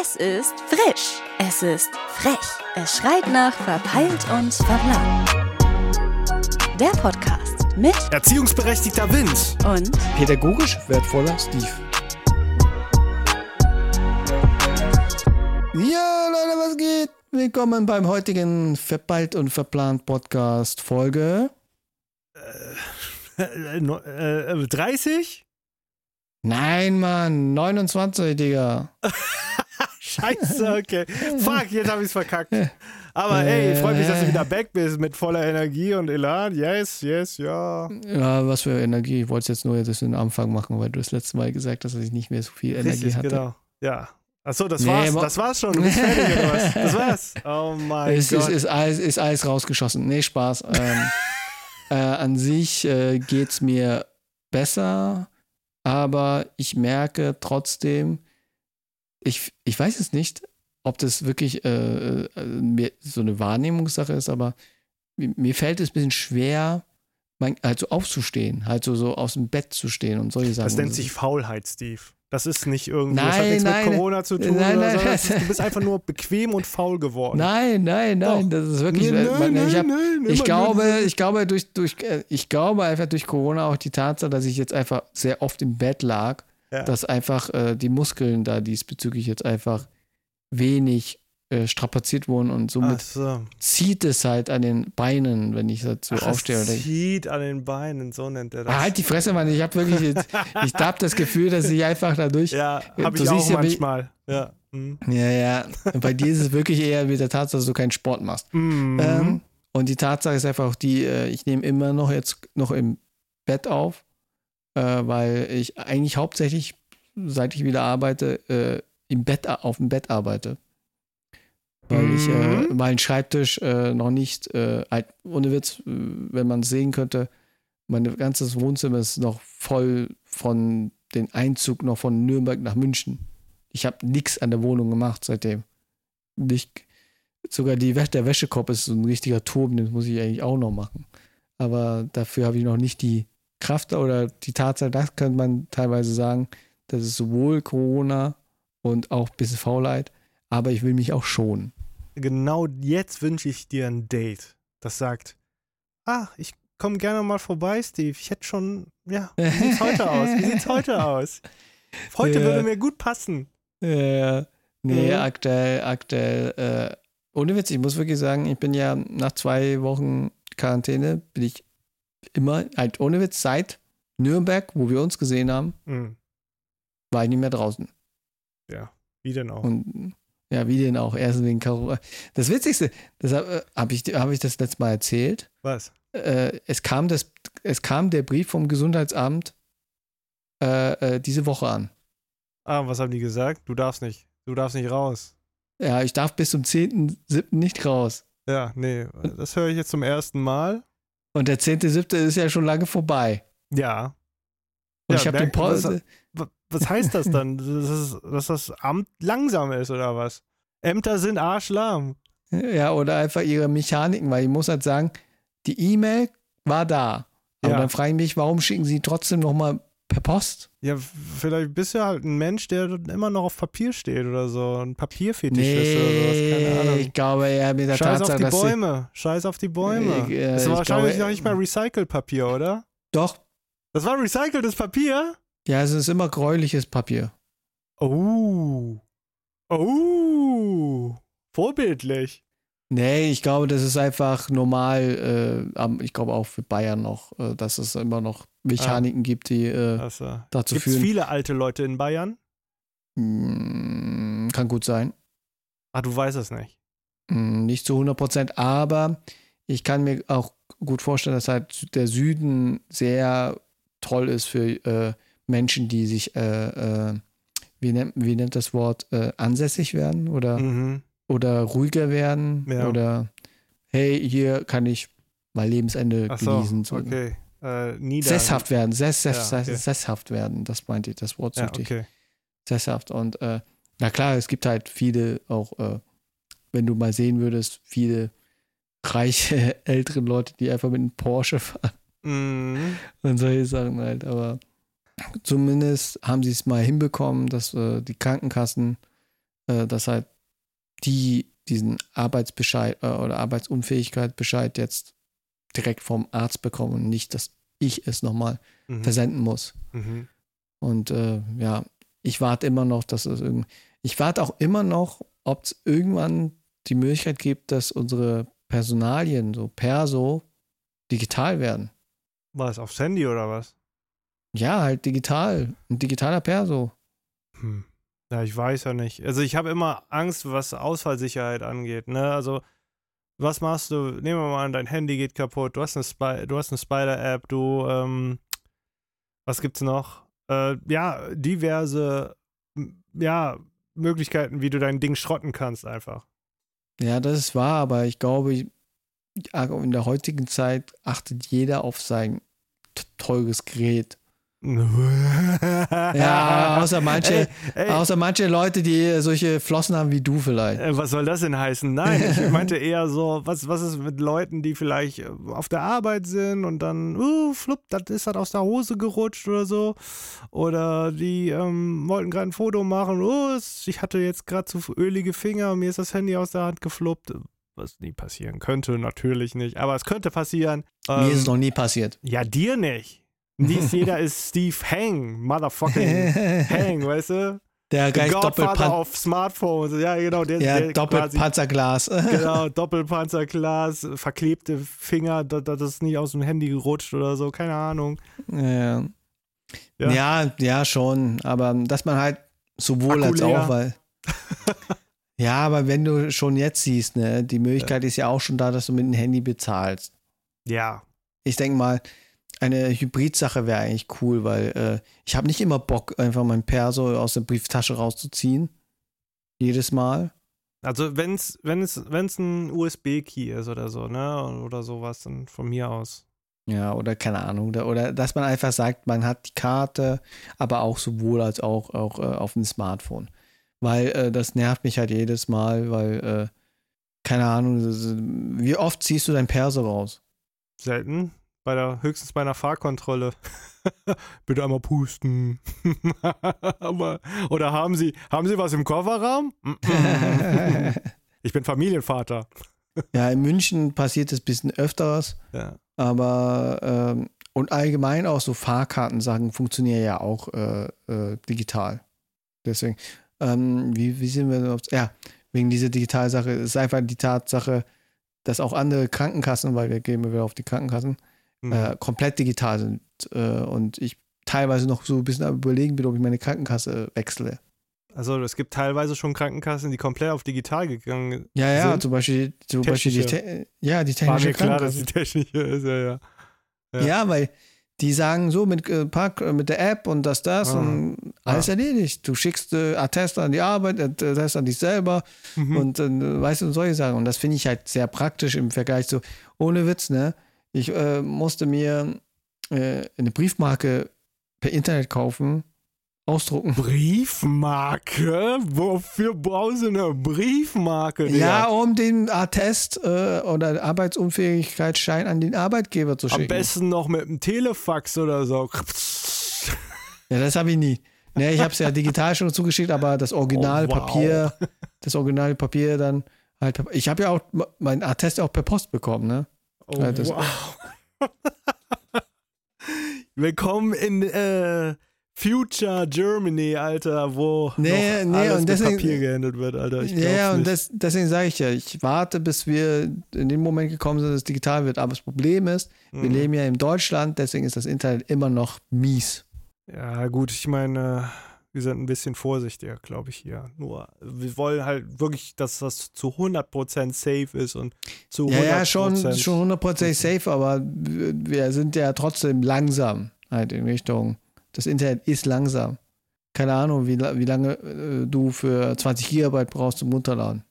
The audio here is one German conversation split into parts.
Es ist frisch. Es ist frech. Es schreit nach verpeilt und verplant. Der Podcast mit Erziehungsberechtigter Wind. und Pädagogisch wertvoller Steve. Ja, Leute, was geht? Willkommen beim heutigen Verpeilt und Verplant Podcast Folge. Äh, no- äh, 30? Nein, Mann, 29, Digga. Scheiße, okay. Fuck, jetzt habe ich es verkackt. Aber ey, freut mich, dass du wieder back bist mit voller Energie und Elan. Yes, yes, ja. Ja, was für Energie. Ich wollte es jetzt nur jetzt den Anfang machen, weil du das letzte Mal gesagt hast, dass ich nicht mehr so viel Energie Richtig, hatte. genau. Ja. Achso, das Nee, war's. Das war's schon. Du bist fertig oder was? Das war's. Oh mein Es ist, Gott. ist, alles, ist alles rausgeschossen. Nee, Spaß. Ähm, äh, an sich äh, geht es mir besser, aber ich merke trotzdem, ich, ich weiß es nicht, ob das wirklich äh, äh, so eine Wahrnehmungssache ist, aber mir, fällt es ein bisschen schwer, mein, halt so aufzustehen, halt so, so aus dem Bett zu stehen und solche Sachen. das nennt sich Faulheit, Steve. Das ist nicht irgendwie, das hat Nein, nichts nein, mit Corona zu tun nein, oder nein. Das ist, nein. du bist einfach nur bequem und faul geworden. Nein, nein, nein, Doch. das ist wirklich. Nee, man, nein, ich hab, nein, Ich glaube, ich glaube durch, durch, äh, ich glaube einfach durch Corona auch die Tatsache, dass ich jetzt einfach sehr oft im Bett lag, Ja. dass einfach äh, die Muskeln da diesbezüglich jetzt einfach wenig äh, strapaziert wurden und somit so. zieht es halt an den Beinen, wenn ich dazu Ach, aufstehe. es zieht an den Beinen, so nennt er das. ah, halt die Fresse, Mann. Ich habe wirklich, jetzt, ich habe das Gefühl, dass ich einfach dadurch. Ja, Du habe ich siehst auch ja, manchmal. Ja. Mhm. Ja, ja. Bei dir ist es wirklich eher mit der Tatsache, dass du keinen Sport machst. Mhm. Ähm, und die Tatsache ist einfach auch die, äh, ich nehme immer noch jetzt noch im Bett auf, weil ich eigentlich hauptsächlich, seit ich wieder arbeite, äh, im Bett, auf dem Bett arbeite. Weil ich äh, Mhm. meinen Schreibtisch äh, noch nicht, äh, ohne Witz, äh, wenn man es sehen könnte, mein ganzes Wohnzimmer ist noch voll von den Einzug noch von Nürnberg nach München. Ich habe nichts an der Wohnung gemacht seitdem. Nicht, sogar die, der Wäschekorb ist so ein richtiger Turm, den muss ich eigentlich auch noch machen. Aber dafür habe ich noch nicht die Kraft oder die Tatsache, das könnte man teilweise sagen, das ist sowohl Corona und auch ein bisschen Faulheit, aber ich will mich auch schonen. Genau jetzt wünsche ich dir ein Date, das sagt, ah, ich komme gerne mal vorbei, Steve. Ich hätte schon, ja, wie sieht's heute aus? Wie sieht's heute aus? Heute Ja. würde mir gut passen. Äh, nee, Mhm. aktuell, aktuell, äh, ohne Witz, ich muss wirklich sagen, ich bin ja nach zwei Wochen Quarantäne, bin ich immer, halt ohne Witz, seit Nürnberg, wo wir uns gesehen haben, Mhm. war ich nicht mehr draußen. Ja, wie denn auch? Und ja, wie denn auch, erst wegen Corona. Das Witzigste, das habe hab ich, hab ich das letzte Mal erzählt. Was? Äh, es, kam das, es kam der Brief vom Gesundheitsamt äh, äh, diese Woche an. Ah, was haben die gesagt? Du darfst nicht. Du darfst nicht raus. Ja, ich darf bis zum 10.7. nicht raus. Ja, nee, das höre ich jetzt zum ersten Mal. Und der 10.7. ist ja schon lange vorbei. Ja. Und Ja, ich habe den merk- Pause. Wa- Was heißt das dann? dass, es- dass das Amt langsam ist oder was? Ämter sind arschlahm. Ja, oder einfach ihre Mechaniken, weil ich muss halt sagen, die E-Mail war da. Aber Ja. dann frage ich mich, warum schicken sie trotzdem nochmal per Post? Ja, vielleicht bist du halt ein Mensch, der immer noch auf Papier steht oder so. Ein Papierfetischist oder sowas. Keine Nee, Ahnung. ich glaube eher mit der Scheiß Tatsache, auf die Bäume. Scheiß auf die Bäume. Äh, äh, das ich war wahrscheinlich glaube, noch nicht mal Recycelpapier, oder? Doch, Das war recyceltes Papier? ja, es ist immer gräuliches Papier. Oh. Oh. Vorbildlich. Nee, ich glaube, das ist einfach normal, äh, ich glaube auch für Bayern noch, äh, dass es immer noch Mechaniken gibt, die äh, Also, dazu Gibt es führen. viele alte Leute in Bayern? Mm, kann gut sein. Ah, du weißt es nicht. Mm, Nicht zu 100 Prozent, aber ich kann mir auch gut vorstellen, dass halt der Süden sehr toll ist für äh, Menschen, die sich, äh, äh, wie, nennt, wie nennt das Wort, äh, ansässig werden oder, Mhm. oder ruhiger werden Ja. oder hey, hier kann ich mein Lebensende Ach so, genießen. So. okay. Äh, nieder. Sesshaft werden, sess, sess, Ja, okay. sesshaft werden, das meinte ich, das Wort Ja, suchte ich. okay. Sesshaft. Und äh, na klar, es gibt halt viele auch, äh, wenn du mal sehen würdest, viele reiche ältere Leute, die einfach mit einem Porsche fahren Mhm. und solche Sachen halt. Aber zumindest haben sie es mal hinbekommen, dass äh, die Krankenkassen äh, dass halt die diesen Arbeitsbescheid äh, oder Arbeitsunfähigkeitsbescheid jetzt direkt vom Arzt bekommen und nicht, dass ich es nochmal Mhm. versenden muss. Mhm. Und äh, ja, ich warte immer noch, dass es irgendwie. Ich warte auch immer noch, ob es irgendwann die Möglichkeit gibt, dass unsere Personalien, so Perso, digital werden. Was, aufs Handy oder was? Ja, halt digital. Ein digitaler Perso. Hm. Ja, ich weiß ja nicht. Also ich habe immer Angst, was Ausfallsicherheit angeht. Ne? Also was machst du? Nehmen wir mal an, dein Handy geht kaputt. Du hast eine, Spy du hast eine Spider-App. Du, ähm, was gibt's noch? Äh, ja, diverse, ja, Möglichkeiten, wie du dein Ding schrotten kannst einfach. Ja, das ist wahr, aber ich glaube, in der heutigen Zeit achtet jeder auf sein teures Gerät. Ja, außer manche, Ey, ey, außer manche Leute, die solche Flossen haben wie du vielleicht. Äh, Was soll das denn heißen? Nein, ich meinte eher so, was, was ist mit Leuten, die vielleicht äh, auf der Arbeit sind und dann, uh, flupp, das ist halt aus der Hose gerutscht oder so. Oder die ähm, wollten gerade ein Foto machen, oh, ich hatte jetzt gerade zu ölige Finger, mir ist das Handy aus der Hand gefluppt. Was nie passieren könnte, natürlich nicht, aber es könnte passieren. Mir ist es Ähm, noch nie passiert. ja, dir nicht. Nicht jeder ist Steve Hang, motherfucking Hang, weißt du? Der gleich Godfather Doppelpan auf Smartphones. Ja, genau. Der, ja, der Doppelpanzerglas. Genau, Doppelpanzerglas, verklebte Finger, da- da- das ist nicht aus dem Handy gerutscht oder so, keine Ahnung. ja. Ja. Ja. ja, schon. Aber dass man halt sowohl Akku als leer. auch, weil. ja, aber wenn du schon jetzt siehst, ne, die Möglichkeit ist ja auch schon da, dass du mit dem Handy bezahlst. Ja. Ich denke mal, eine Hybrid-Sache wäre eigentlich cool, weil äh, ich habe nicht immer Bock, einfach mein Perso aus der Brieftasche rauszuziehen. Jedes Mal. Also wenn's, wenn es, wenn es ein USB-Key ist oder so, ne? Oder sowas, dann von mir aus. Ja, oder keine Ahnung. Oder, oder dass man einfach sagt, man hat die Karte, aber auch sowohl als auch, auch äh, auf dem Smartphone. Weil äh, das nervt mich halt jedes Mal, weil, äh, keine Ahnung, wie oft ziehst du dein Perso raus? Selten. Bei der, höchstens bei einer Fahrkontrolle. Bitte einmal pusten. Aber, oder haben Sie, haben Sie was im Kofferraum? Ich bin Familienvater. ja, in München passiert es ein bisschen öfteres, Ja. aber ähm, und allgemein auch so Fahrkartensachen funktionieren ja auch äh, äh, digital. Deswegen, ähm, wie, wie sind wir denn ja, wegen dieser Digitalsache ist einfach die Tatsache, dass auch andere Krankenkassen, weil wir gehen wieder auf die Krankenkassen, Mhm. äh, komplett digital sind äh, und ich teilweise noch so ein bisschen am überlegen bin, ob ich meine Krankenkasse wechsle. Also es gibt teilweise schon Krankenkassen, die komplett auf digital gegangen sind. Ja, ja, zum Beispiel, zum Beispiel die, ja, die War technische mir klar, dass die technische ist, ja, ja. Ja. Ja. weil die sagen so mit, äh, Park, äh, mit der App und das, das Ah. und alles erledigt. Du schickst äh, Attest an die Arbeit, Attest an dich selber Mhm. und äh, weißt du, solche Sachen. Und das finde ich halt sehr praktisch im Vergleich zu, ohne Witz, ne? Ich äh, musste mir äh, eine Briefmarke per Internet kaufen, ausdrucken. Briefmarke? Wofür brauchst du eine Briefmarke? Digga? Ja, um den Attest äh, oder Arbeitsunfähigkeitsschein an den Arbeitgeber zu schicken. Am besten noch mit einem Telefax oder so. Ja, das habe ich nie. Ne, ich habe es ja digital schon zugeschickt, aber das Originalpapier, Oh, das Originalpapier dann halt. Ich habe ja auch m- mein Attest auch per Post bekommen, ne? Oh, Ja, wow. Willkommen in äh, Future Germany, Alter, wo Nee, nee, alles und deswegen- Papier gehandelt wird, Alter. Ich ja, und das, deswegen sage ich ja, ich warte, bis wir in den Moment gekommen sind, dass es digital wird. Aber das Problem ist, wir Mhm. leben ja in Deutschland, deswegen ist das Internet immer noch mies. Ja, gut, ich meine, wir sind ein bisschen vorsichtiger, glaube ich, hier. Nur, wir wollen halt wirklich, dass das zu 100% safe ist und zu 100% Ja, ja, schon, schon hundertprozentig safe, aber wir sind ja trotzdem langsam halt in Richtung. Das Internet ist langsam. Keine Ahnung, wie, wie lange äh, du für 20 Gigabyte brauchst zum Runterladen.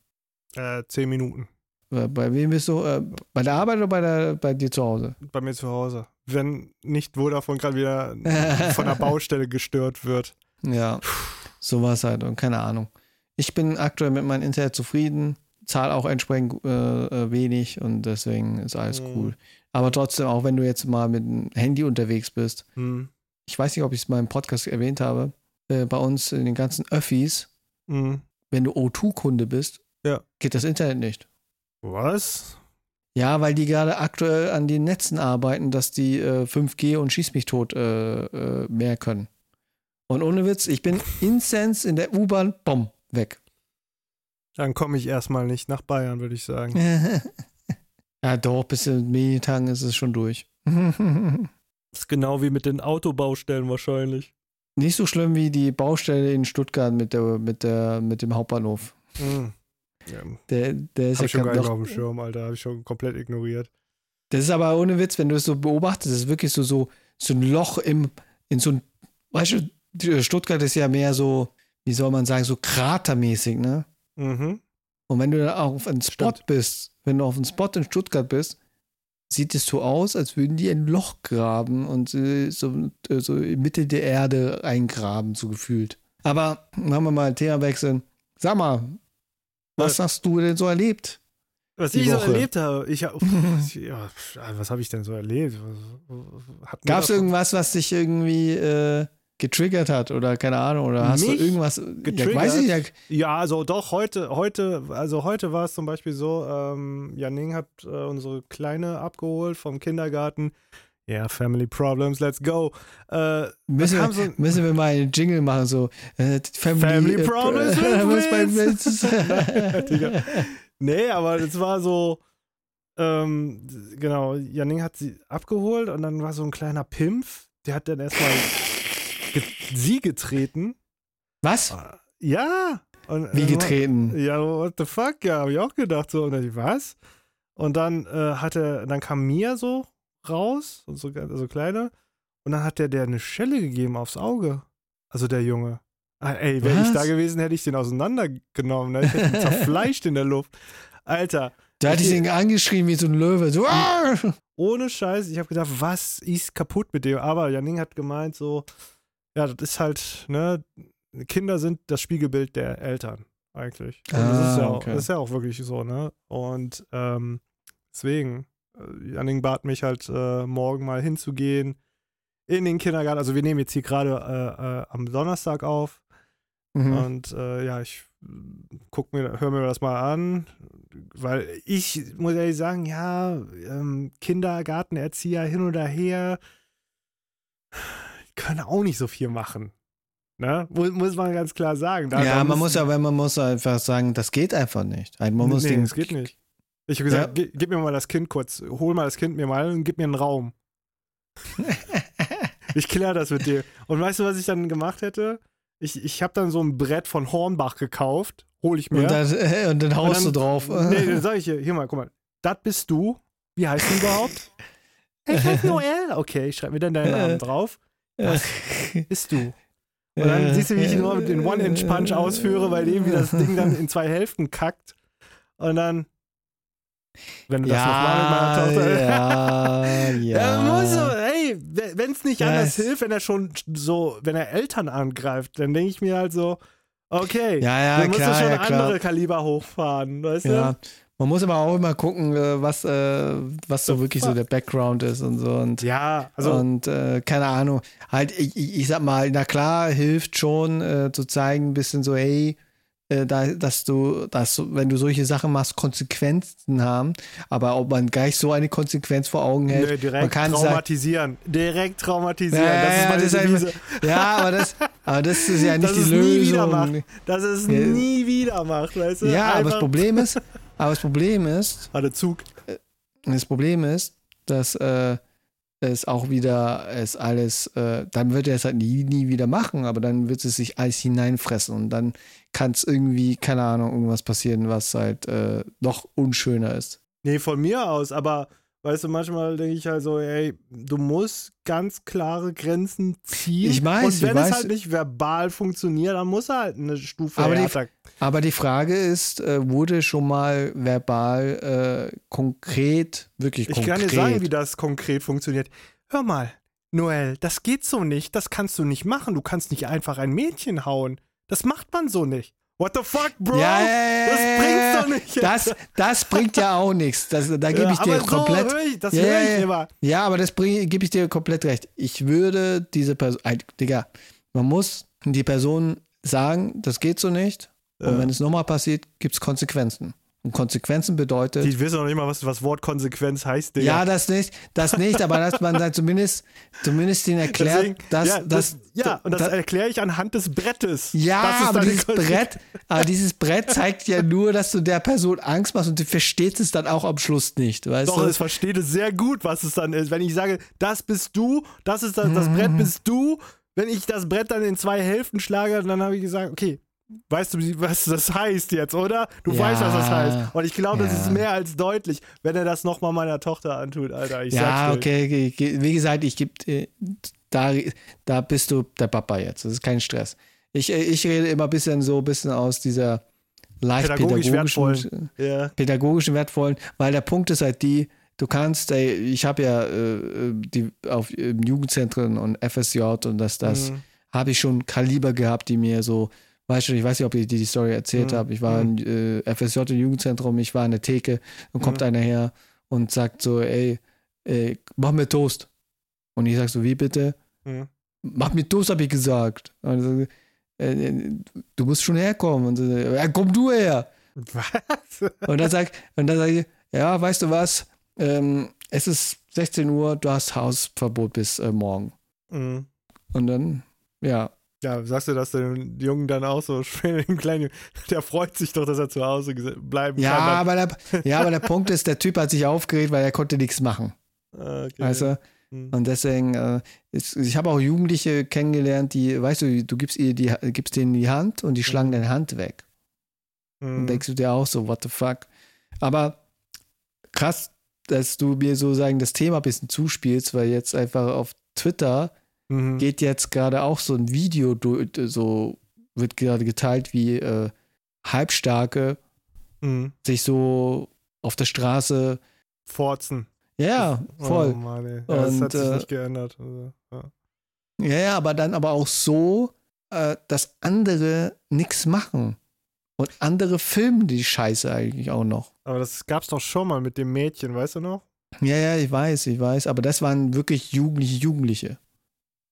Äh, 10 Minuten Äh, Bei wem bist du? Äh, bei der Arbeit oder bei, der, bei dir zu Hause? bei mir zu Hause. Wenn nicht Vodafone gerade wieder von der Baustelle gestört wird. Ja, sowas halt und keine Ahnung. Ich bin aktuell mit meinem Internet zufrieden, zahle auch entsprechend äh, äh, wenig und deswegen ist alles Mhm. cool. Aber trotzdem, auch wenn du jetzt mal mit dem Handy unterwegs bist, Hm. ich weiß nicht, ob ich es mal im Podcast erwähnt habe, äh, bei uns in den ganzen Öffis Hm. wenn du O2-Kunde bist, Ja. geht das Internet nicht. Was? Ja, weil die gerade aktuell an den Netzen arbeiten, dass die äh, 5G und Schieß mich tot äh, äh, mehr können. Und ohne Witz, ich bin insens in der U-Bahn, bumm, weg. Dann komme ich erstmal nicht nach Bayern, würde ich sagen. ja, doch, bis in Medientagen ist es schon durch. Das ist genau wie mit den Autobaustellen wahrscheinlich. Nicht so schlimm wie die Baustelle in Stuttgart mit, der, mit, der, mit dem Hauptbahnhof. Mhm. Ja, Der, der ist hab ich ja schon gar nicht auf dem Schirm, Alter. Habe ich schon komplett ignoriert. Das ist aber ohne Witz, wenn du es so beobachtest, das ist wirklich so, so, so ein Loch im, in so ein, weißt du, Stuttgart ist ja mehr so, wie soll man sagen, so kratermäßig, ne? Mhm. Und wenn du dann auf einem Spot Stimmt. bist, wenn du auf einem Spot in Stuttgart bist, sieht es so aus, als würden die ein Loch graben und äh, so, äh, so in Mitte der Erde eingraben, so gefühlt. Aber machen wir mal Thema wechseln. Sag mal, was Was? hast du denn so erlebt? Was ich so Woche. erlebt habe, ich hab, ja, was habe ich denn so erlebt? Gab es irgendwas, was dich irgendwie äh, getriggert hat oder keine Ahnung oder hast Mich du irgendwas Ja, getriggert? weiß ich ja. Ja, also doch, heute, heute, also heute war es zum Beispiel so, ähm, Janning hat äh, unsere Kleine abgeholt vom Kindergarten. Ja, Family Problems, let's go. Äh, Müssen wir, so- müssen wir mal einen Jingle machen, so äh, Family, Family äh, Problems. Digga. nee, aber es war so, ähm, genau, Janning hat sie abgeholt und dann war so ein kleiner Pimpf, der hat dann erstmal sie getreten. Was? Ja. Und, Wie äh, getreten? Ja, what the fuck? Ja, habe ich auch gedacht so. Und dann, was? Und dann äh, hatte, dann kam Mia so raus, und so, so kleine, und dann hat der der eine Schelle gegeben aufs Auge. Also der Junge. Ah, ey, wäre ich da gewesen, hätte ich den auseinandergenommen. Ne? Ich hätte ihn zerfleischt in der Luft. Alter, Da hatte ich ihn angeschrien wie so ein Löwe. So, "Ah!" ohne Scheiß, ich habe gedacht, was ist kaputt mit dem? Aber Janning hat gemeint so, ja, das ist halt, ne, Kinder sind das Spiegelbild der Eltern eigentlich. Und das, Ah, ist ja auch, okay. das ist ja auch wirklich so, ne? Und ähm, deswegen, äh, Janning bat mich halt äh, morgen mal hinzugehen in den Kindergarten. Also wir nehmen jetzt hier gerade äh, äh, am Donnerstag auf. Mhm. Und äh, ja, ich guck mir, hör mir das mal an, weil ich muss ehrlich sagen, ja, ähm, Kindergartenerzieher hin oder her können auch nicht so viel machen. Ne? Muss, man ganz klar sagen. Da, ja, da man muss aber man muss einfach sagen, das geht einfach nicht. Man muss nee, das geht nicht. Ich habe gesagt, gib, gib mir mal das Kind kurz, hol mal das Kind mir mal und gib mir einen Raum. ich kläre das mit dir. Und weißt du, was ich dann gemacht hätte? Ich, ich habe dann so ein Brett von Hornbach gekauft, hole ich mir. Und, dann, äh, und dann haust Und du drauf. Nee, dann sag ich hier, hier mal, guck mal, das bist du. Wie heißt du überhaupt? Ich heiße Noel. Okay, ich schreibe mir dann deinen Namen drauf. Das bist du. Und dann siehst du, wie ich nur mit den One-Inch-Punch ausführe, weil irgendwie das Ding dann in zwei Hälften kackt. Und dann, wenn du das nochmal mit meiner Tochter. Ja, Ja, muss so, ja. ey, wenn es nicht Ja, anders hilft, wenn er schon so, wenn er Eltern angreift, dann denke ich mir halt so, okay, Ja, ja, dann musst klar, du schon ja, andere Kaliber hochfahren, weißt Ja. du? Man muss aber auch immer gucken, äh, was, äh, was so wirklich so der Background ist und so. Und, Ja, also und äh, keine Ahnung. Halt, ich, ich, sag mal, na klar, hilft schon äh, zu zeigen, ein bisschen so, hey, äh, da, dass du, dass wenn du solche Sachen machst, Konsequenzen haben. Aber ob man gleich so eine Konsequenz vor Augen hält, Nee, direkt man kann sagen, traumatisieren. direkt traumatisieren. Ja, das ist ja, meine das ist einfach- ja, aber das, aber das ist ja nicht Dass die es nie wieder Lösung. macht. Dass es Ja. nie wieder macht, weißt du? Ja, aber das Einfach- Problem ist, aber das Problem ist, Warte, Zug. das Problem ist, dass äh, es auch wieder es alles, äh, dann wird er es halt nie, nie wieder machen, aber dann wird es sich alles hineinfressen und dann kann es irgendwie, keine Ahnung, irgendwas passieren, was halt äh, noch unschöner ist. Nee, von mir aus, aber weißt du, manchmal denke ich halt so, ey, du musst ganz klare Grenzen ziehen. Ich weiß, Und ich wenn weiß. es halt nicht verbal funktioniert, dann muss er halt eine Stufe Aber die-. Aber die Frage ist, äh, wurde schon mal verbal äh, konkret, wirklich Ich konkret? kann dir sagen, wie das konkret funktioniert. Hör mal, Noel, das geht so nicht. Das kannst du nicht machen. Du kannst nicht einfach ein Mädchen hauen. Das macht man so nicht. What the fuck, Bro? Ja, ja, ja, das bringt's ja. doch nicht. Das, das bringt ja auch nichts. Das, da gebe ich dir aber komplett. So ich, das Ja, höre ich immer. Ja, aber das gebe ich dir komplett recht. Ich würde diese Person, Digga, man muss die Person sagen, das geht so nicht. Und wenn es nochmal passiert, gibt es Konsequenzen. Und Konsequenzen bedeutet. Die wissen noch nicht mal, was das Wort Konsequenz heißt, Digga. Ja, das nicht, das nicht, aber dass man dann zumindest, zumindest denen erklärt, Deswegen, dass, ja, dass, ja, und das erkläre ich anhand des Brettes. Ja, Das aber dieses. Brett, aber dieses Brett zeigt ja nur, dass du der Person Angst machst und du verstehst es dann auch am Schluss nicht, weißt Doch, du? es versteht es sehr gut, was es dann ist. Wenn ich sage, das bist du, das ist das, das Mhm. Brett bist du, wenn ich das Brett dann in zwei Hälften schlage, dann habe ich gesagt, okay, weißt du, was das heißt jetzt, oder? Du Ja. weißt, was das heißt. Und ich glaube, das Ja. ist mehr als deutlich, wenn er das nochmal meiner Tochter antut, Alter. Ich ja, okay, okay. Wie gesagt, ich gebe, äh, da, da bist du der Papa jetzt. Das ist kein Stress. Ich, äh, ich rede immer ein bisschen so, ein bisschen aus dieser leicht Pädagogisch pädagogischen, Ja. pädagogischen wertvollen, weil der Punkt ist halt die, du kannst, ey, ich habe ja äh, die auf Jugendzentren und FSJ und das, das Mhm. habe ich schon Kaliber gehabt, die mir so, weißt du, ich weiß nicht, ob ich dir die Story erzählt Mhm. habe. Ich war im äh, FSJ im Jugendzentrum, ich war in der Theke und kommt einer her und sagt so, ey, ey, mach mir Toast. Und ich sag so, wie bitte? Mhm. Mach mir Toast, habe ich gesagt. Und so, äh, äh, du musst schon herkommen. Und so, ja, komm du her. Was? Und dann sag, und dann sag ich, ja, weißt du was? Ähm, es ist 16 Uhr, du hast Hausverbot bis äh, morgen. Mhm. Und dann, ja, Ja, sagst du das dem Jungen dann auch so schön, dem Kleinen, der freut sich doch, dass er zu Hause bleiben Ja, kann. aber der, ja, aber der Punkt ist, der Typ hat sich aufgeregt, weil er konnte nichts machen. Okay. Mhm. Und deswegen, äh, ist, ich habe auch Jugendliche kennengelernt, die, weißt du, du gibst, ihr die, gibst denen die Hand und die schlagen deine Hand weg. Und Mhm. denkst du dir auch so, what the fuck? Aber krass, dass du mir so sagen, das Thema ein bisschen zuspielst, weil jetzt einfach auf Twitter Mhm. geht jetzt gerade auch so ein Video, so wird gerade geteilt, wie äh, Halbstarke Mhm. sich so auf der Straße, Forzen. ja, voll. Oh Mann. Ja, das Und, hat sich äh, nicht geändert. Also, ja. Ja, ja, aber dann aber auch so, äh, dass andere nichts machen. Und andere filmen die Scheiße eigentlich auch noch. Aber das gab's doch schon mal mit dem Mädchen, weißt du noch? Ja, ja, ich weiß, ich weiß. Aber das waren wirklich jugendliche Jugendliche.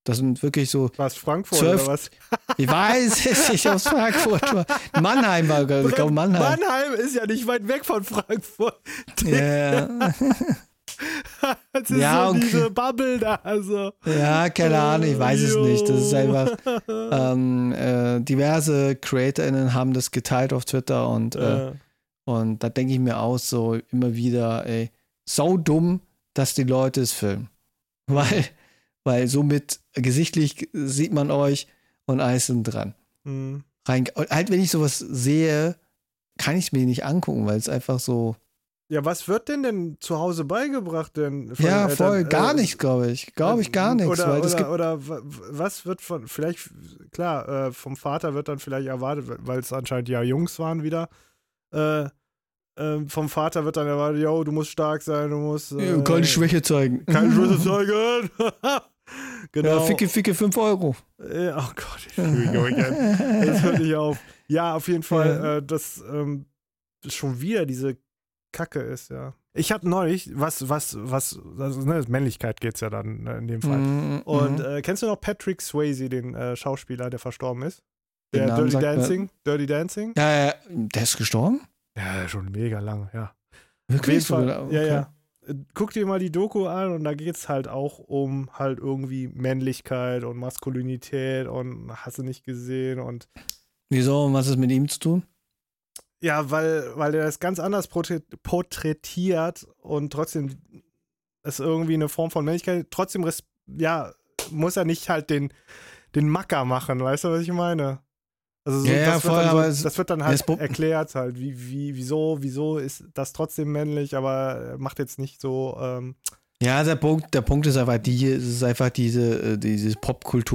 Das sind wirklich so, War es Frankfurt Zwölf- oder was? ich weiß es nicht aus Frankfurt. war- Mannheim war, ich glaube Mannheim. Mannheim ist ja nicht weit weg von Frankfurt. Ja, Das ist Ja, so okay. diese Bubble da. Also. ja, keine Ahnung, ich weiß es nicht. Das ist Jo. einfach, ähm, äh, diverse CreatorInnen haben das geteilt auf Twitter und äh, Äh, Und da denke ich mir auch so immer wieder, ey, sau dumm, dass die Leute es filmen. Weil, weil somit gesichtlich sieht man euch und alles sind dran. mh. Rein, halt, wenn ich sowas sehe, kann ich es mir nicht angucken, weil es einfach so. ja, was wird denn denn zu Hause beigebracht denn? Ja, voll, Eltern? gar Äh, nichts, glaube ich. Glaube ich gar nichts. Oder, oder, oder wa- was wird von, vielleicht, klar, äh, vom Vater wird dann vielleicht erwartet, weil es anscheinend ja Jungs waren wieder. Äh, ähm, vom Vater wird dann erwartet, yo, du musst stark sein, du musst. Äh, keine Schwäche zeigen. Keine Schwäche zeigen. genau. Ja, ficke, ficke 5 Euro. Äh, oh Gott, ich fühle mich Das hört nicht auf. Ja, auf jeden Fall, äh, dass ähm, schon wieder diese Kacke ist, ja. Ich habe neulich, was, was, was, also, ne, Männlichkeit geht's ja dann ne, in dem Fall. Mhm, Und mhm. äh, kennst du noch Patrick Swayze, den äh, Schauspieler, der verstorben ist? Der Dirty sagt mir- Dancing? Dirty Dancing? ja, ja, der ist gestorben? Ja, schon mega lange, ja. Auf Wirklich? jeden Fall, Okay. ja, ja. Guck dir mal die Doku an und da geht's halt auch um halt irgendwie Männlichkeit und Maskulinität und hast du nicht gesehen und Wieso und was ist mit ihm zu tun? Ja, weil, weil er das ganz anders porträt- porträtiert und trotzdem ist irgendwie eine Form von Männlichkeit. Trotzdem, ja, muss er nicht halt den, den Macker machen, weißt du, was ich meine? Also so, Ja, ja, das, voll, wird dann aber so, es- das wird dann halt Pro- erklärt halt, wie, wie, wieso, wieso ist das trotzdem männlich, aber er macht jetzt nicht so, ähm, Ja, der Punkt, der Punkt ist einfach die, es ist einfach diese, äh, diese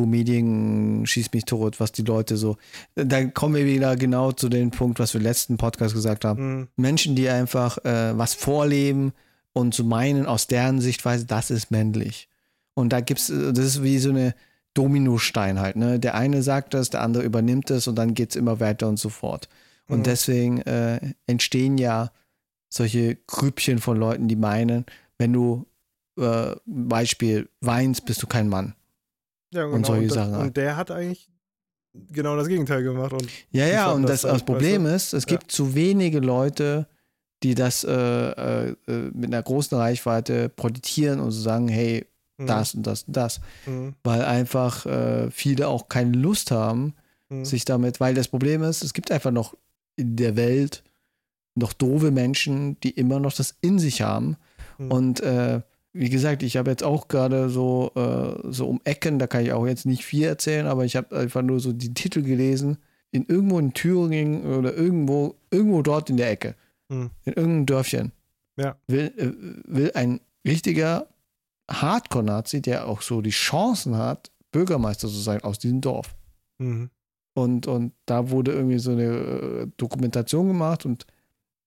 Popkultur-Medien, schieß mich tot, was die Leute so. Dann kommen wir wieder genau zu dem Punkt, was wir im letzten Podcast gesagt haben. mh, Menschen, die einfach äh, was vorleben und zu meinen, aus deren Sichtweise, das ist männlich. Und da gibt's, äh, das ist wie so eine Dominostein halt, ne? Der eine sagt das, der andere übernimmt es und dann geht's immer weiter und so fort. Und Mhm. deswegen äh, entstehen ja solche Grüppchen von Leuten, die meinen, wenn du äh, Beispiel weinst, bist du kein Mann. ja, genau. Und solche das- Sachen halt. Und der hat eigentlich genau das Gegenteil gemacht. Und Ja, ja, und das das, das Problem weißt ist, es gibt zu wenige Leute, die das äh, äh, äh, mit einer großen Reichweite produzieren und so sagen, hey, Mhm. das und das und das. Mhm. Weil einfach äh, viele auch keine Lust haben, Mhm. sich damit, weil das Problem ist, es gibt einfach noch in der Welt noch doofe Menschen, die immer noch das in sich haben. Mhm. Und äh, wie gesagt, ich habe jetzt auch gerade so, äh, so um Ecken, da kann ich auch jetzt nicht viel erzählen, aber ich habe einfach nur so die Titel gelesen, in irgendwo in Thüringen oder irgendwo, irgendwo dort in der Ecke, Mhm. in irgendeinem Dörfchen, Ja. will, äh, will ein richtiger Hardcore-Nazi, der auch so die Chancen hat, Bürgermeister zu sein aus diesem Dorf. Mhm. Und, und da wurde irgendwie so eine äh, Dokumentation gemacht und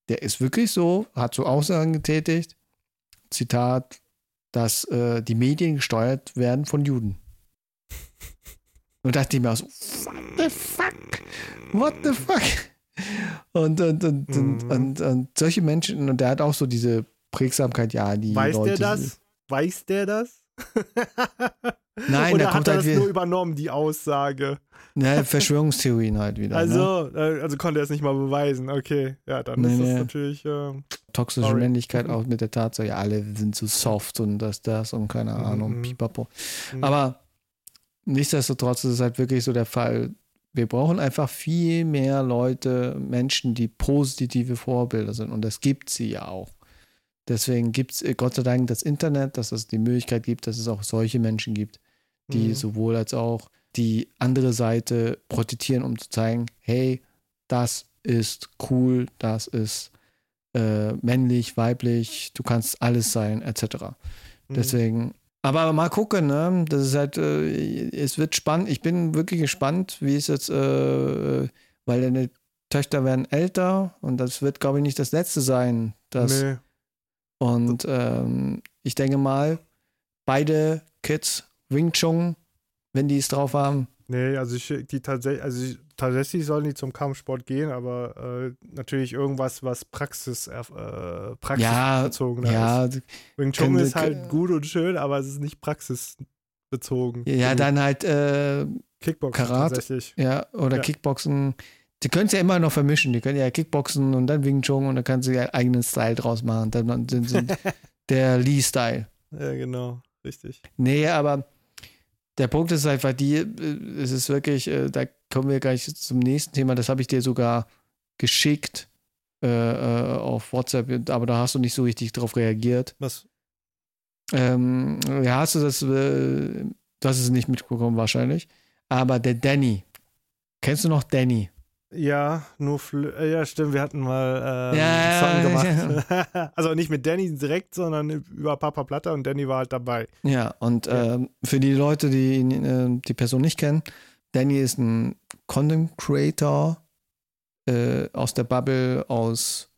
der ist wirklich so, hat so Aussagen getätigt, Zitat, dass äh, die Medien gesteuert werden von Juden. Und dachte ich mir auch so, what the fuck? What the fuck? Und, und, und, und, Mhm. und, und solche Menschen, und der hat auch so diese Prägsamkeit, ja, die Weiß Leute. der das? Weiß der das? Nein, Oder da kommt hat er halt das nur übernommen, die Aussage? Ne, Verschwörungstheorien halt wieder. ne? Also, äh, also konnte er es nicht mal beweisen. Okay, ja, dann Nee, ist das nee. natürlich. Äh, toxische Sorry. Männlichkeit auch mit der Tatsache, ja, alle sind so soft und das, das und keine Mhm, Ahnung, mhm. pipapo. Mhm. Aber nichtsdestotrotz ist es halt wirklich so der Fall, wir brauchen einfach viel mehr Leute, Menschen, die positive Vorbilder sind und das gibt sie ja auch. Deswegen gibt es Gott sei Dank das Internet, dass es die Möglichkeit gibt, dass es auch solche Menschen gibt, die Mhm. sowohl als auch die andere Seite protestieren, um zu zeigen, hey, das ist cool, das ist äh, männlich, weiblich, du kannst alles sein, etc. Mhm. Deswegen, aber mal gucken, ne? Das ist halt, äh, es wird spannend. Ich bin wirklich gespannt, wie es jetzt, äh, weil deine Töchter werden älter und das wird, glaube ich, nicht das letzte sein. Das, nee. Und ähm, ich denke mal, beide Kids, Wing Chun, wenn die es drauf haben, Nee, also ich, die tatsächlich, also ich, tatsächlich sollen die zum Kampfsport gehen, aber äh, natürlich irgendwas, was Praxis, äh, praxisbezogen ja, ist. Wing Chun ist halt gut und schön, aber es ist nicht praxisbezogen. ja, genug. dann halt, äh, Kickboxen Karate. tatsächlich. ja, oder Ja. Kickboxen. Die können es ja immer noch vermischen. Die können ja Kickboxen und dann Wing Chun und dann kannst du ja eigenen Style draus machen. Dann, sind, sind der Lee-Style. Ja, genau, richtig. Nee, aber der Punkt ist einfach die, äh, es ist wirklich, äh, da kommen wir gleich zum nächsten Thema, das habe ich dir sogar geschickt äh, äh, auf WhatsApp, aber da hast du nicht so richtig drauf reagiert. Was? Ähm, ja, hast du das, äh, du hast es nicht mitbekommen wahrscheinlich, aber der Danny, kennst du noch Danny? Ja, nur Flö äh, ja, stimmt, wir hatten mal ähm, Ja, Song gemacht. also nicht mit Danny direkt, sondern über Papa Platter und Danny war halt dabei. Ja, und Ja. ähm, für die Leute, die äh, die Person nicht kennen, Danny ist ein Content Creator äh, aus der Bubble aus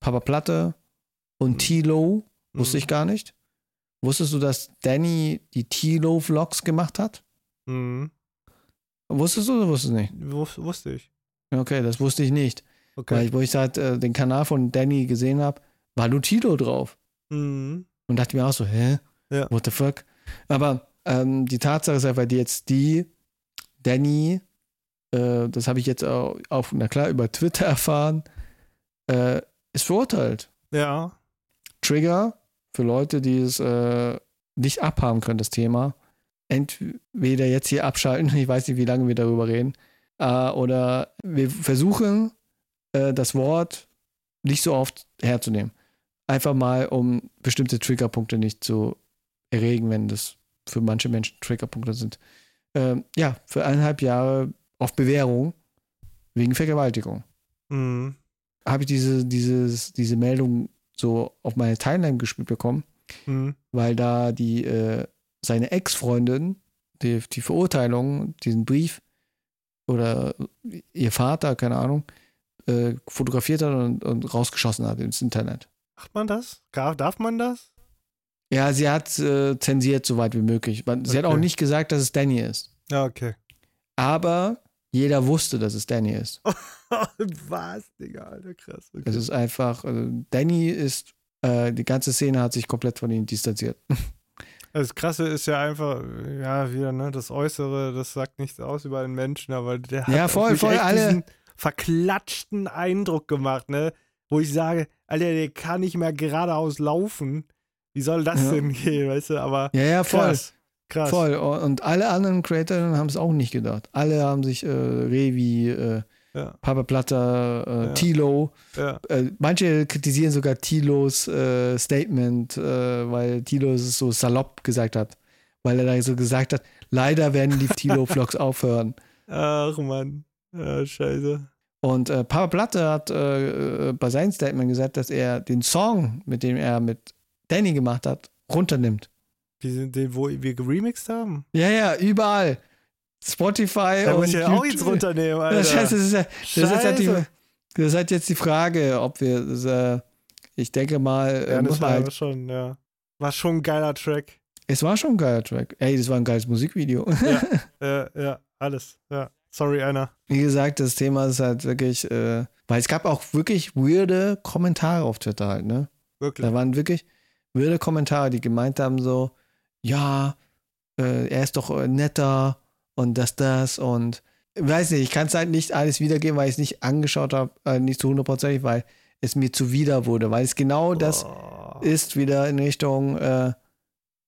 Papa Platte und Mhm. Tilo, wusste Mhm. ich gar nicht. Wusstest du, dass Danny die Tilo-Vlogs gemacht hat? Mhm. Wusstest du oder wusstest du nicht? Wus wusste ich. Okay, das wusste ich nicht. Okay. Weil ich, wo ich halt äh, den Kanal von Danny gesehen habe, war Tilo drauf. Mhm. Und dachte mir auch so, hä? Ja. What the fuck? Aber ähm, die Tatsache ist einfach die jetzt die, Danny, äh, das habe ich jetzt auch, auf, na klar, über Twitter erfahren, äh, ist verurteilt. Ja. Trigger für Leute, die es äh, nicht abhaben können, das Thema. Entweder jetzt hier abschalten, ich weiß nicht, wie lange wir darüber reden, äh, oder wir versuchen, äh, das Wort nicht so oft herzunehmen. Einfach mal, um bestimmte Triggerpunkte nicht zu erregen, wenn das für manche Menschen Triggerpunkte sind. Ähm, ja, für eineinhalb Jahre auf Bewährung wegen Vergewaltigung Mhm. habe ich diese, dieses, diese Meldung so auf meine Timeline gespielt bekommen, Mhm. weil da die äh, seine Ex-Freundin die, die Verurteilung, diesen Brief oder ihr Vater, keine Ahnung, äh, fotografiert hat und, und rausgeschossen hat ins Internet. Macht man das? Darf man das? Ja, sie hat äh, zensiert, soweit wie möglich. Sie hat Okay. auch nicht gesagt, dass es Danny ist. Ja, okay. Aber jeder wusste, dass es Danny ist. Was, Digga, Alter, krass. Okay. Es ist einfach, also Danny ist, äh, die ganze Szene hat sich komplett von ihm distanziert. Das Krasse ist ja einfach, ja, wieder, ne, das Äußere, das sagt nichts aus über den Menschen, aber der hat Ja, auf voll, voll, alle- diesen verklatschten Eindruck gemacht, ne? Wo ich sage, Alter, der kann nicht mehr geradeaus laufen. Wie soll das Ja. denn gehen, weißt du? Aber Ja, ja, voll. krass. Krass. Voll. Und alle anderen Creatorinnen haben es auch nicht gedacht. Alle haben sich äh, Revi, äh, Ja, Papa Platter, äh. Tilo. Äh, manche kritisieren sogar Tilos äh, Statement, äh, weil Tilo es so salopp gesagt hat. Weil er da so gesagt hat, leider werden die Tilo-Vlogs aufhören. Ach, Mann. Ja, scheiße. Und äh, Papa Platte hat äh, äh, bei seinem Statement gesagt, dass er den Song, mit dem er mit Danny gemacht hat, runternimmt. Wie sind den, wo wir geremixed haben? Ja, ja, überall. Spotify Da und muss ich ja auch jetzt runternehmen, Ja, Alter. scheiße, das ist, ja, das, ist jetzt halt die, das ist halt jetzt die Frage, ob wir, das, äh, ich denke mal, äh, Ja, das war halt, schon, ja. War schon ein geiler Track. es war schon ein geiler Track. Ey, das war ein geiles Musikvideo. Ja, ja, alles. Ja. Sorry, Anna. Wie gesagt, das Thema ist halt wirklich, äh, weil es gab auch wirklich weirde Kommentare auf Twitter halt, ne? Wirklich. Da waren wirklich weirde Kommentare, die gemeint haben so, ja, äh, er ist doch äh, netter und das, das und weiß nicht, ich kann es halt nicht alles wiedergeben, weil ich es nicht angeschaut habe, äh, nicht zu hundertprozentig, weil es mir zuwider wurde, weil es genau das Oh. ist wieder in Richtung äh,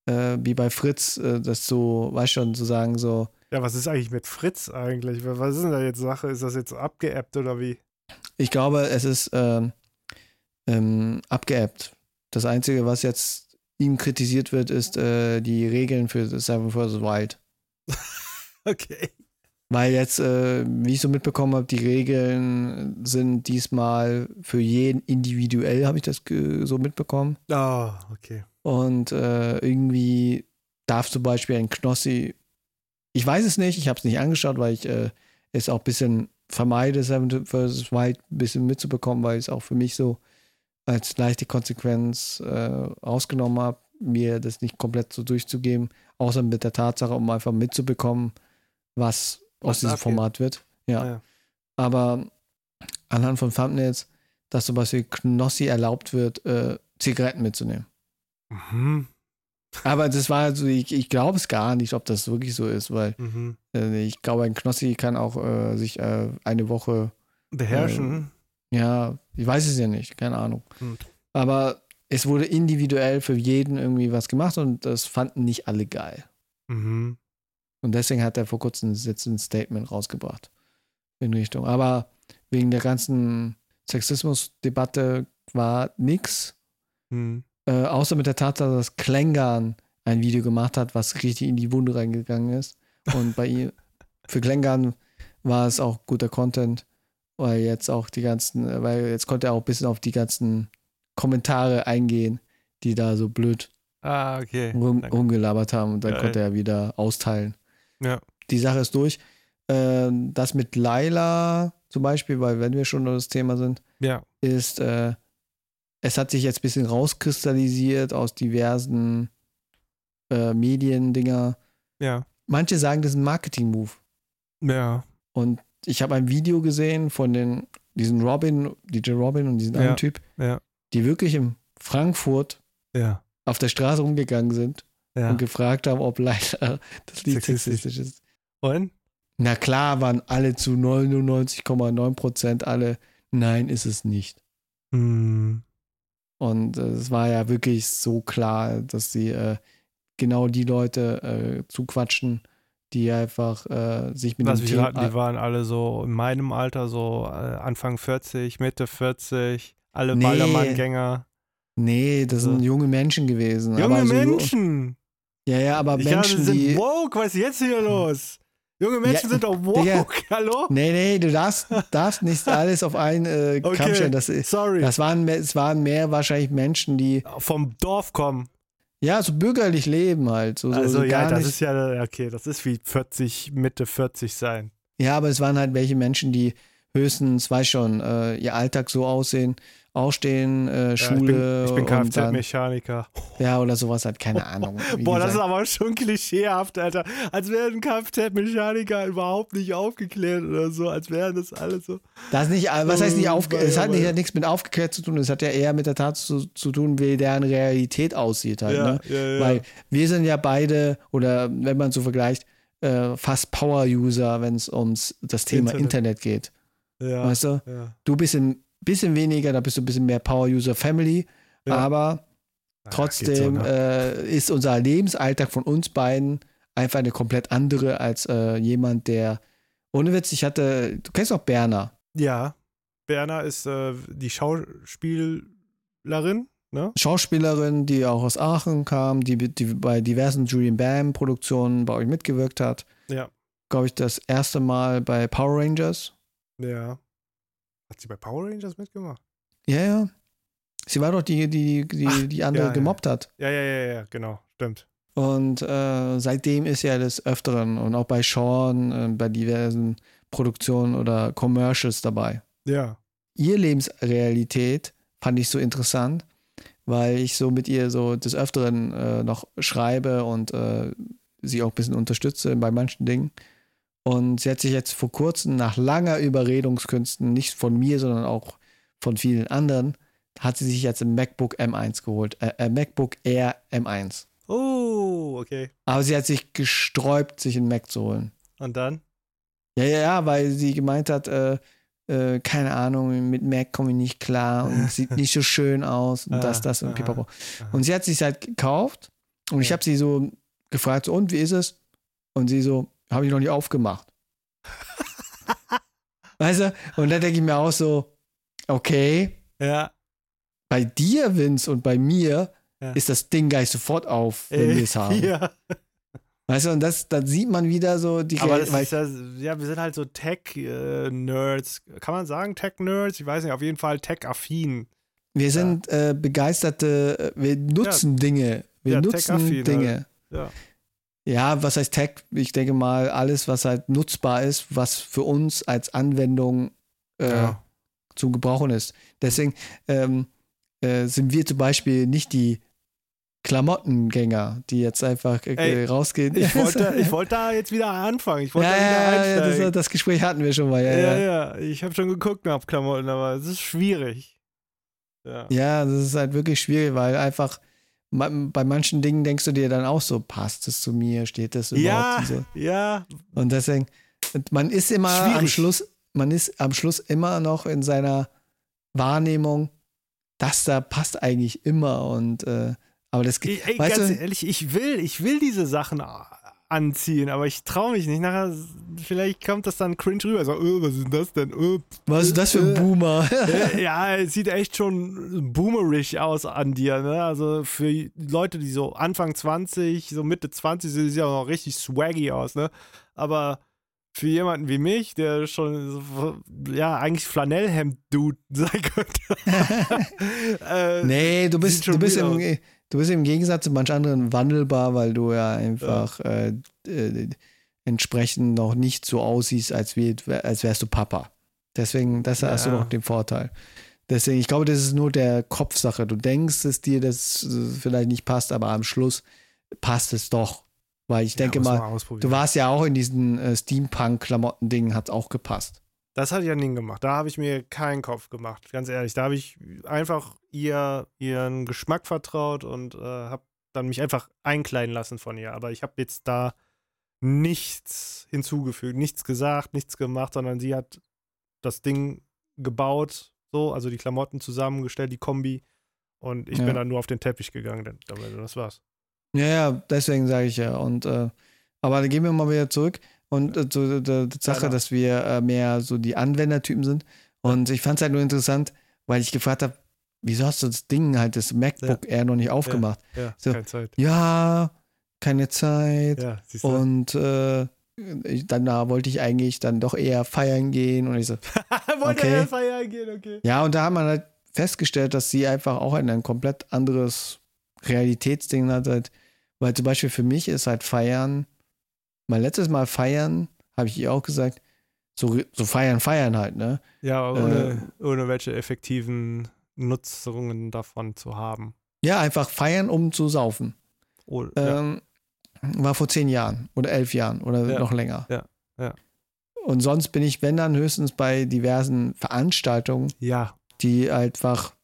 äh, wie bei Fritz, äh, das so, weißt schon, zu sagen so, Ja, was ist eigentlich mit Fritz eigentlich? Was ist denn da jetzt Sache? Ist das jetzt abgeappt oder wie? ich glaube, es ist ähm, ähm, abgeappt. Das Einzige, was jetzt ihm kritisiert wird, ist äh, die Regeln für Seven vs. Wild. Okay. Weil jetzt, äh, wie ich so mitbekommen habe, die Regeln sind diesmal für jeden individuell, habe ich das so mitbekommen. Oh, okay. Und äh, irgendwie darf zum Beispiel ein Knossi, ich weiß es nicht, ich habe es nicht angeschaut, weil ich äh, es auch ein bisschen vermeide, Seven vs. Wild ein bisschen mitzubekommen, weil ich es auch für mich so als leichte Konsequenz äh, ausgenommen habe, mir das nicht komplett so durchzugeben, außer mit der Tatsache, um einfach mitzubekommen, was, Was aus diesem abgeht. Format wird. Ja. Ja. Aber anhand von Thumbnails, dass zum Beispiel Knossi erlaubt wird, äh, Zigaretten mitzunehmen. Mhm. Aber das war also, ich, ich glaube es gar nicht, ob das wirklich so ist, weil Mhm. äh, ich glaube, ein Knossi kann auch äh, sich äh, eine Woche, Beherrschen. ja, ich weiß es ja nicht, keine Ahnung. Hm. Aber es wurde individuell für jeden irgendwie was gemacht und das fanden nicht alle geil. Mhm. Und deswegen hat er vor kurzem jetzt ein Statement rausgebracht in Richtung. Aber wegen der ganzen Sexismusdebatte war nix. Mhm. Äh, außer mit der Tatsache, dass Klängern ein Video gemacht hat, was richtig in die Wunde reingegangen ist. Und bei ihm, für Klängern war es auch guter Content, weil jetzt auch die ganzen, weil jetzt konnte er auch ein bisschen auf die ganzen Kommentare eingehen, die da so blöd Ah, okay. rum, rumgelabert haben und dann Geil. konnte er wieder austeilen. Ja. Die Sache ist durch. Ähm, das mit Laila zum Beispiel, weil wenn wir schon das Thema sind, Ja. ist, äh, es hat sich jetzt ein bisschen rauskristallisiert aus diversen äh, Mediendinger. Ja. Manche sagen, das ist ein Marketing-Move. Ja. Und ich habe ein Video gesehen von den, diesen Robin, DJ Robin und diesen Ja. anderen Typ, Ja. die wirklich in Frankfurt Ja. auf der Straße rumgegangen sind Ja. und gefragt haben, ob leider das Lied Sexistisch. sexistisch ist. Und? Na klar waren alle zu 99,9 Prozent alle, nein, ist es nicht. Mhm. Und äh, es war ja wirklich so klar, dass sie äh, genau die Leute äh, zuquatschen, die einfach äh, sich mit Lass dem Thema. raten, die waren alle so in meinem Alter, so äh, Anfang 40, Mitte 40, alle Nee. Ballermann-Gänger. nee, das sind junge Menschen gewesen. Junge aber so, Menschen! Ja, ja, aber Ich Menschen, sind die. woke, was ist jetzt hier los? Junge Menschen Ja, sind doch woke, Digga. hallo? Nee, nee, du darfst, darfst nicht alles auf einen äh, Kamm Okay. stellen. Das, ist- Sorry. das waren, es waren mehr wahrscheinlich Menschen, die Vom Dorf kommen. ja so bürgerlich leben halt. So, so, Also so ja, das nicht. ist ja, okay, das ist wie 40, Mitte 40 sein. Ja, aber es waren halt welche Menschen, die höchstens, weiß schon, äh, ihr Alltag so aussehen, aufstehen, äh, Schule. ich bin, ich bin dann- Kfz-Mechaniker. Ja, oder sowas halt, keine Ahnung. Boah, das ist gesagt. aber schon klischeehaft, Alter. Als wären Kfz-Mechaniker überhaupt nicht aufgeklärt oder so. Als wären das alles so. Das ist nicht, was heißt nicht Oh, aufge weia, es hat nicht, hat nichts mit aufgeklärt zu tun, es hat ja eher mit der Tatsache zu, zu tun, wie deren Realität aussieht halt, Ja, ne? ja, ja. Weil wir sind ja beide, oder wenn man so vergleicht, äh, fast Power-User, wenn es ums das Thema Internet. Internet, geht. Ja, Weißt du? ja. Du bist ein bisschen weniger, da bist du ein bisschen mehr Power-User-Family, Ja. aber trotzdem so, ne? äh, ist unser Lebensalltag von uns beiden einfach eine komplett andere als äh, jemand, der, ohne Witz, ich hatte, du kennst auch Berner. Ja. Berner ist äh, die Schauspielerin, ne? Schauspielerin, die auch aus Aachen kam, die, die bei diversen Julian Bam Produktionen bei euch mitgewirkt hat. Ja. Glaube ich, das erste Mal bei Power Rangers. Ja. Hat sie bei Power Rangers mitgemacht? Ja, ja. Sie war doch die, die, die, Ach, die andere ja, ja. gemobbt hat. Ja, ja, ja, ja, genau. Stimmt. Und äh, seitdem ist sie ja des Öfteren und auch bei Sean, äh, bei diversen Produktionen oder Commercials dabei. Ja. Ihr Lebensrealität fand ich so interessant, weil ich so mit ihr so des Öfteren äh, noch schreibe und äh, sie auch ein bisschen unterstütze bei manchen Dingen. Und sie hat sich jetzt vor kurzem nach langer Überredungskünsten, nicht von mir, sondern auch von vielen anderen, hat sie sich jetzt ein MacBook M1 geholt, äh, äh, MacBook Air M1. Oh, okay. Aber sie hat sich gesträubt, sich einen Mac zu holen. Und dann? Ja, ja, ja, weil sie gemeint hat, äh, äh, keine Ahnung, mit Mac komme ich nicht klar und sieht nicht so schön aus und das, Ah, das und aha, pipapo. aha. Und sie hat sich halt gekauft und ich Ja. habe sie so gefragt, so, und wie ist es? Und sie so, habe ich noch nicht aufgemacht. weißt du? Und dann denke ich mir auch so, okay, Ja. bei dir, Vince, und bei mir Ja. ist das Ding gleich sofort auf, wenn wir es haben. Ja. Weißt du, und das, dann sieht man wieder so die Aber das ist ja, ja, wir sind halt so Tech-Nerds. Kann man sagen, Tech-Nerds? Ich weiß nicht, auf jeden Fall Tech-affin. Wir sind äh, begeisterte, äh, wir nutzen Dinge. Wir Ja, nutzen Dinge. Ja. Ja, was heißt Tech? Ich denke mal, alles, was halt nutzbar ist, was für uns als Anwendung äh, Ja. zum Gebrauchen ist. Deswegen ähm, äh, sind wir zum Beispiel nicht die Klamottengänger, die jetzt einfach äh, Ey, rausgehen. Ich wollte, ich wollte da jetzt wieder anfangen. Ich wollte ja, da wieder ja, einsteigen. das, das Gespräch hatten wir schon mal. Ja, ja, ja. Ich habe schon geguckt nach Klamotten, aber es ist schwierig. Ja. Ja, das ist halt wirklich schwierig, weil einfach bei manchen Dingen denkst du dir dann auch so, passt es zu mir, steht das überhaupt? Ja, und so. ja, Und deswegen, man ist immer am Schwierig. Schluss, man ist am Schluss immer noch in seiner Wahrnehmung, das da passt eigentlich immer und äh, aber das Ich, ey, weißt ganz du, ehrlich, ich will, ich will diese Sachen anziehen, aber ich traue mich nicht. Nachher, vielleicht kommt das dann cringe rüber. So, oh, was ist denn das denn? Oh, was ist das für ein äh, Boomer? ja, es sieht echt schon boomerisch aus an dir. Ne? Also für Leute, die so Anfang 20, so Mitte 20 sind, sieht ja auch noch richtig swaggy aus. Ne? Aber für jemanden wie mich, der schon, ja, eigentlich Flanellhemd-Dude sein könnte. äh, nee, du bist, du bist im, du bist im Gegensatz zu manch anderen wandelbar, weil du ja einfach Äh, äh, entsprechend noch nicht so aussiehst, als, wie, als wärst du Papa. Deswegen, das hast du Ja. noch den Vorteil. Deswegen, ich glaube, das ist nur der Kopfsache. Du denkst es dir, dass es vielleicht nicht passt, aber am Schluss passt es doch. Weil ich denke muss man mal, du warst ja auch in diesen äh, Steampunk-Klamotten-Dingen, hat auch gepasst. Das hat Janine gemacht. Da habe ich mir keinen Kopf gemacht, ganz ehrlich. Da habe ich einfach ihr ihren Geschmack vertraut und äh, habe dann mich einfach einkleiden lassen von ihr. Aber ich habe jetzt da nichts hinzugefügt, nichts gesagt, nichts gemacht, sondern sie hat das Ding gebaut, so, also die Klamotten zusammengestellt, die Kombi. Und ich Ja. bin dann nur auf den Teppich gegangen, damit, das war's. Ja, ja, deswegen sage ich ja. Und äh, aber dann gehen wir mal wieder zurück und äh, zu der, der Sache, Ja. dass wir äh, mehr so die Anwendertypen sind. Und ich fand es halt nur interessant, weil ich gefragt habe, wieso hast du das Ding halt, das MacBook Air noch nicht aufgemacht? Ja, So. keine Zeit. Ja, keine Zeit. Ja. Und äh, ich, dann da wollte ich eigentlich dann doch eher feiern gehen. Und ich so, Wollte okay. er feiern gehen, okay. ja, und da hat man halt festgestellt, dass sie einfach auch ein, ein komplett anderes Realitätsding hat. Halt, weil zum Beispiel für mich ist halt Feiern, mein letztes Mal Feiern, habe ich ihr auch gesagt, so, so feiern, feiern halt, ne? Ja, ohne, ohne welche effektiven Nutzungen davon zu haben. Ja, einfach feiern, um zu saufen. Oh, ja. Ähm, war vor zehn Jahren oder elf Jahren oder Ja. noch länger. Ja, ja. Und sonst bin ich, wenn dann, höchstens bei diversen Veranstaltungen, ja, die einfach,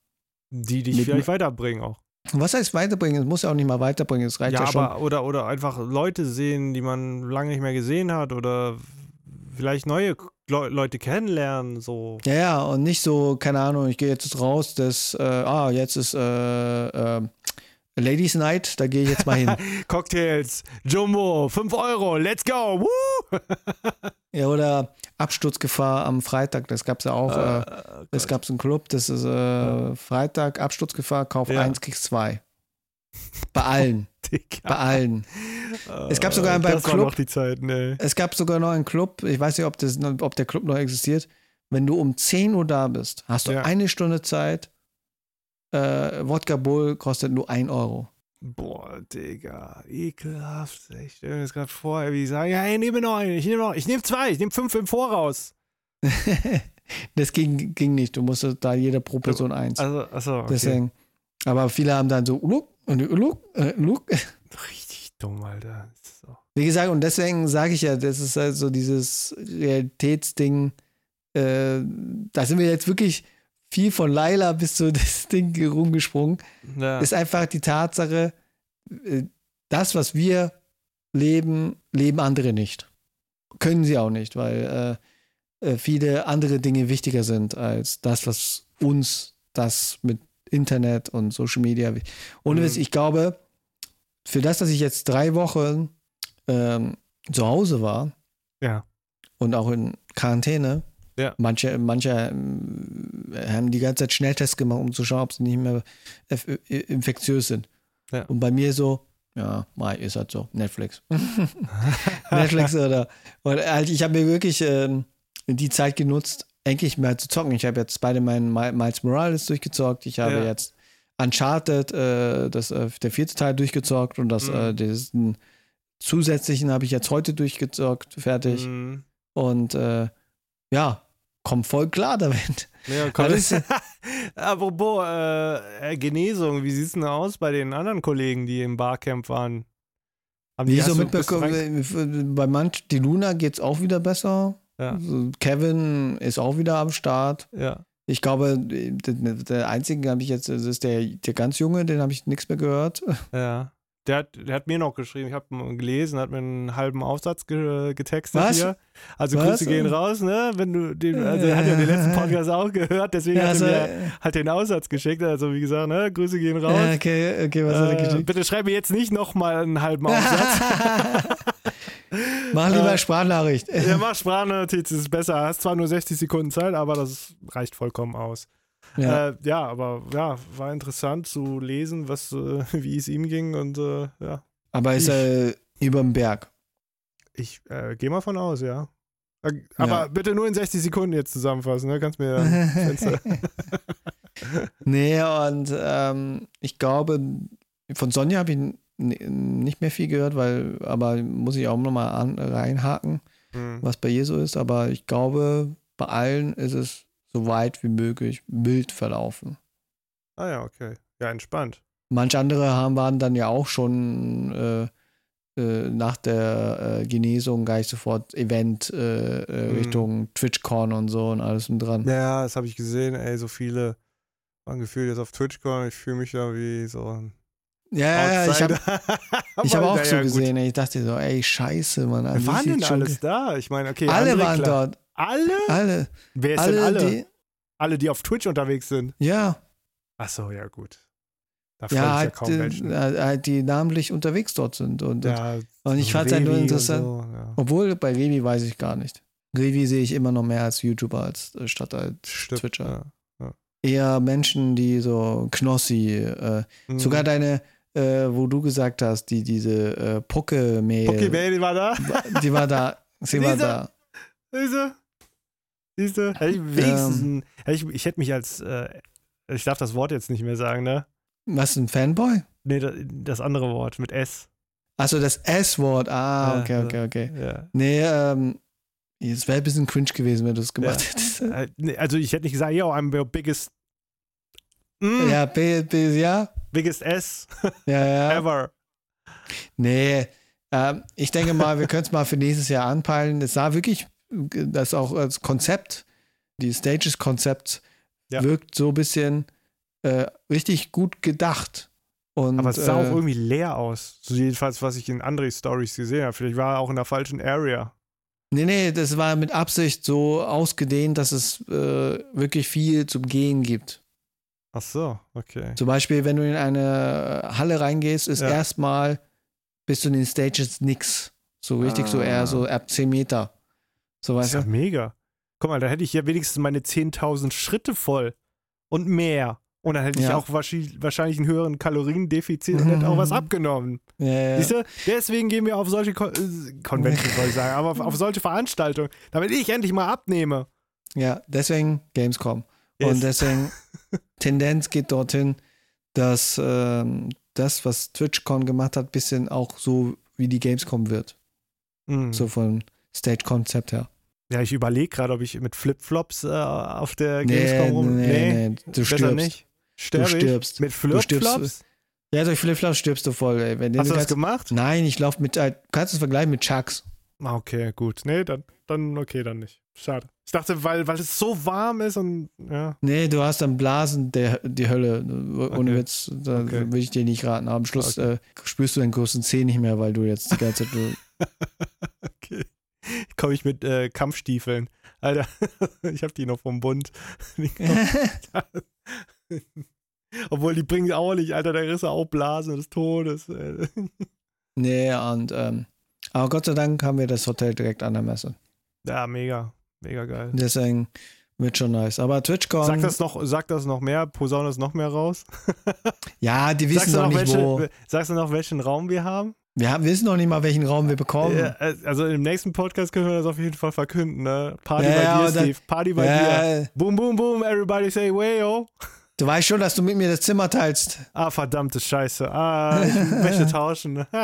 die dich vielleicht weiterbringen auch. Was heißt weiterbringen? Es muss ja auch nicht mal weiterbringen, es reicht ja, Ja, schon. aber oder, oder einfach Leute sehen, die man lange nicht mehr gesehen hat oder vielleicht neue Le Leute kennenlernen, so. Ja, ja, und nicht so, keine Ahnung, ich gehe jetzt raus, das, äh, ah, jetzt ist äh, äh, Ladies Night, da gehe ich jetzt mal hin. Cocktails, Jumbo, 5 Euro, let's go! Woo! ja, oder Absturzgefahr am Freitag, das gab es ja auch. Äh, Äh, es gab einen Club, das ist äh, Freitag, Absturzgefahr, Kauf Ja. 1, kriegst 2. Bei allen, Digga. bei allen. Es gab sogar beim das war Club- Zeit, ne. Es gab sogar noch einen Club, ich weiß nicht, ob, das, ob der Club noch existiert. Wenn du um 10 Uhr da bist, hast du Ja. eine Stunde Zeit. Äh, Wodka Bull kostet nur 1 Euro. Boah, Digga, ekelhaft. Ich stelle mir das gerade vor, wie ich sage, ja, hey, nehme noch einen, ich nehme noch, ich nehme zwei, ich nehme fünf im Voraus. das ging, ging nicht. Du musstest da jeder pro Person eins. Also, achso, okay. Deswegen. Aber viele haben dann so, look, und look, äh, look. Richtig dumm, Alter. So. Wie gesagt, und deswegen sage ich ja, das ist halt so dieses Realitätsding. Äh, da sind wir jetzt wirklich viel von Laila bis zu das Ding rumgesprungen. Ja. Ist einfach die Tatsache, äh, das, was wir leben, leben andere nicht. Können sie auch nicht, weil äh, äh, viele andere Dinge wichtiger sind als das, was uns das mit Internet und Social Media. Ohne Mhm. Witz, ich glaube, für das, dass ich jetzt drei Wochen ähm, zu Hause war ja. und auch in Quarantäne, Ja. manche, manche ähm, haben die ganze Zeit Schnelltests gemacht, um zu schauen, ob sie nicht mehr infektiös sind. Ja. Und bei mir so, ja, Mai ist halt so, Netflix. Netflix oder, oder halt, ich habe mir wirklich ähm, die Zeit genutzt, endlich mal zu zocken. Ich habe jetzt beide meinen Mi- Miles Morales durchgezockt. Ich habe Ja. jetzt Uncharted, äh, das, äh, der vierte Teil durchgezockt und das, Mhm. äh, diesen zusätzlichen habe ich jetzt heute durchgezockt, fertig. Mhm. Und äh, ja, komm voll klar damit. Ja, komm, Alles- Apropos äh, äh, Genesung, wie sieht es denn aus bei den anderen Kollegen, die im Barcamp waren? Haben Wie hast so mitbekommen, bei manch, die Luna geht es auch wieder besser. Ja. Also Kevin ist auch wieder am Start. Ja. Ich glaube, der, der einzige habe ich jetzt, das ist der, der ganz Junge, den habe ich nichts mehr gehört. Ja. Der hat, der hat mir noch geschrieben, ich habe gelesen, hat mir einen halben Aufsatz ge getextet Was? hier. Also Was? Grüße gehen raus, ne? Wenn du den, also er hat ja den letzten Podcast auch gehört, deswegen hat also, er mir halt den Aufsatz geschickt. Also wie gesagt, ne? Grüße gehen raus. ja, okay, okay, was hat er äh, geschickt? bitte schreib mir jetzt nicht nochmal einen halben Aufsatz. Mach lieber Äh, Sprachnachricht. ja, mach Sprachnotiz, ist besser. Hast zwar nur 60 Sekunden Zeit, aber das reicht vollkommen aus. Ja. Äh, ja aber ja, war interessant zu lesen, was, äh, wie es ihm ging und äh, ja. Aber ist er über dem Berg? Ich äh, gehe mal von aus, ja. Äh, Aber Ja. bitte nur in 60 Sekunden jetzt zusammenfassen, ne? Kannst mir nee, und ähm, ich glaube, von Sonja habe ich nicht mehr viel gehört, weil, aber muss ich auch nochmal reinhaken, Hm. was bei ihr so ist. Aber ich glaube, bei allen ist es so weit wie möglich mild verlaufen. Ah ja, okay. Ja, entspannt. Manche andere haben, waren dann ja auch schon äh, äh, nach der äh, Genesung gleich sofort Event äh, äh, Mhm. Richtung TwitchCon und so und alles und dran. Ja, das habe ich gesehen, ey, so viele waren gefühlt jetzt auf TwitchCon. Ich fühle mich da wie so ein Ja, ja, ja, ich habe ich hab auch so gut. gesehen, ey, ich dachte so, ey, scheiße, Mann. Wer waren denn alles da? Ich meine, okay, alle waren klar. dort. Alle? Alle. Wer ist alle, denn alle? die. alle, die auf Twitch unterwegs sind. Ja, Ach so, ja, gut. Da ja, ja halt, kaum äh, Menschen. halt, die namentlich unterwegs dort sind. Und, Ja, und ich so fand's halt nur interessant. So, ja. Obwohl, bei Revi weiß ich gar nicht. Revi sehe ich immer noch mehr als YouTuber als äh, statt als Stimmt, Twitcher. Ja. Eher Menschen, die so Knossi, äh, Mhm. sogar deine, äh, wo du gesagt hast, die diese äh, Pucke-Mail, Pokébell war da. die war da. Sie war Diese- Siehste? Siehste? Hätte ich wenigstens ein, hätte ich, ich hätte mich als, äh, ich darf das Wort jetzt nicht mehr sagen, ne? Was, ein Fanboy? Nee, das, das andere Wort mit S. Achso, das S-Wort. Ah, Ja, okay, okay, okay. Ja. Nee, ähm, es wäre ein bisschen cringe gewesen, wenn du es gemacht Ja. hättest. Äh, Also ich hätte nicht gesagt, yo, I'm your biggest Mm, Ja, B, B, ja. Biggest S Ja, ja. ever. Nee, ähm, ich denke mal, wir können es mal für nächstes Jahr anpeilen. Es sah wirklich, das auch als Konzept, die Stages-Konzept Ja. wirkt so ein bisschen äh, richtig gut gedacht. Und, Aber es sah äh, auch irgendwie leer aus. So jedenfalls, was ich in anderen Stories gesehen habe. Vielleicht war er auch in der falschen Area. Nee, nee, das war mit Absicht so ausgedehnt, dass es äh, wirklich viel zum Gehen gibt. Ach so, okay. Zum Beispiel, wenn du in eine Halle reingehst, ist Ja. erstmal bis zu den Stages nix. So richtig, so eher so ab 10 Meter. So Das ist ja du? mega. Guck mal, da hätte ich ja wenigstens meine 10.000 Schritte voll. Und mehr. Und dann hätte ich Ja. auch wahrscheinlich, einen höheren Kaloriendefizit und hätte auch was abgenommen. Ja, ja. Siehst du? Deswegen gehen wir auf solche Kon äh, Conventions, soll ich sagen, aber auf, auf solche Veranstaltungen, damit ich endlich mal abnehme. ja, deswegen Gamescom. Yes. Und deswegen Tendenz geht dorthin, dass ähm, das, was TwitchCon gemacht hat, bisschen auch so wie die Gamescom wird. Mhm. So von Stage-Konzept her. Ja, ich überlege gerade, ob ich mit Flipflops äh, auf der Gamescom Nee, rum. nee, nee, du besser stirbst. nicht. Sterb Du stirbst. Mit Du. Flipflops? Ja, durch Flipflops stirbst du voll, ey. Wenn Hast du das kannst, gemacht? Nein, ich laufe mit, äh, du kannst es vergleichen mit Chucks. Ah, Okay, gut. Nee, dann, dann okay, dann nicht. Schade. Ich dachte, weil, weil es so warm ist und ja. Nee, du hast dann Blasen, der, die Hölle. Ohne Okay. Witz, da Okay. würde ich dir nicht raten. Aber am Schluss äh, spürst du deinen großen Zeh nicht mehr, weil du jetzt die ganze Zeit. Okay. Komme ich mit äh, Kampfstiefeln. Alter, ich habe die noch vom Bund. Obwohl, die bringen auch nicht, Alter, da ist ja auch Blasen des Todes. nee, und ähm, aber Gott sei Dank haben wir das Hotel direkt an der Messe. Ja, mega. Mega geil. Deswegen wird schon nice. Aber TwitchCon, Sag das noch, sag das noch mehr, posaune das noch mehr raus. ja, die wissen sagst, doch noch nicht, wo. welche, sagst du noch, welchen Raum wir haben? Wir haben, wissen noch nicht mal, welchen Raum wir bekommen. Ja, äh, also im nächsten Podcast können wir das auf jeden Fall verkünden, ne? Party Ja, bei dir, Steve. Party bei dir. Ja, Boom, boom, boom, everybody say wayo. du weißt schon, dass du mit mir das Zimmer teilst. Ah, verdammte Scheiße. Ah, ich möchte tauschen.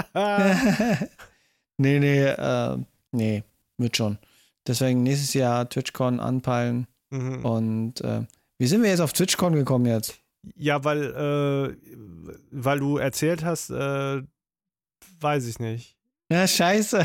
Nee, nee, äh, nee, wird schon. Deswegen nächstes Jahr TwitchCon anpeilen. Mhm. Und äh, wie sind wir jetzt auf TwitchCon gekommen jetzt? Ja, weil, äh, weil du erzählt hast, äh, weiß ich nicht. Ja, scheiße.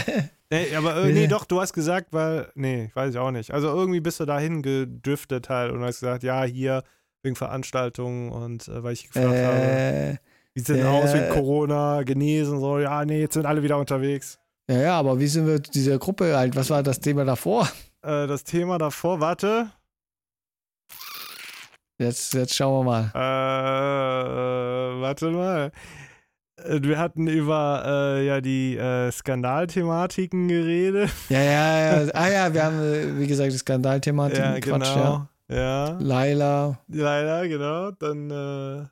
Nee, aber äh, nee, doch, du hast gesagt, weil, nee, weiß ich auch nicht. Also irgendwie bist du dahin gedüftet halt und hast gesagt, ja, hier wegen Veranstaltungen und äh, weil ich gefragt habe, Äh, wie sieht denn äh, aus wegen Corona, genesen, so, ja, nee, jetzt sind alle wieder unterwegs. ja, ja, aber wie sind wir dieser Gruppe halt? Was war das Thema davor? Äh, das Thema davor, warte, Jetzt, jetzt schauen wir mal. äh, warte mal. Äh, Wir hatten über äh, ja die äh, Skandalthematiken geredet. Ja, ja, ja. Ah ja, wir haben, äh, wie gesagt, die Skandalthematik Ja, gequatscht, ja. genau. Ja. Laila. Leider, genau. Dann, äh,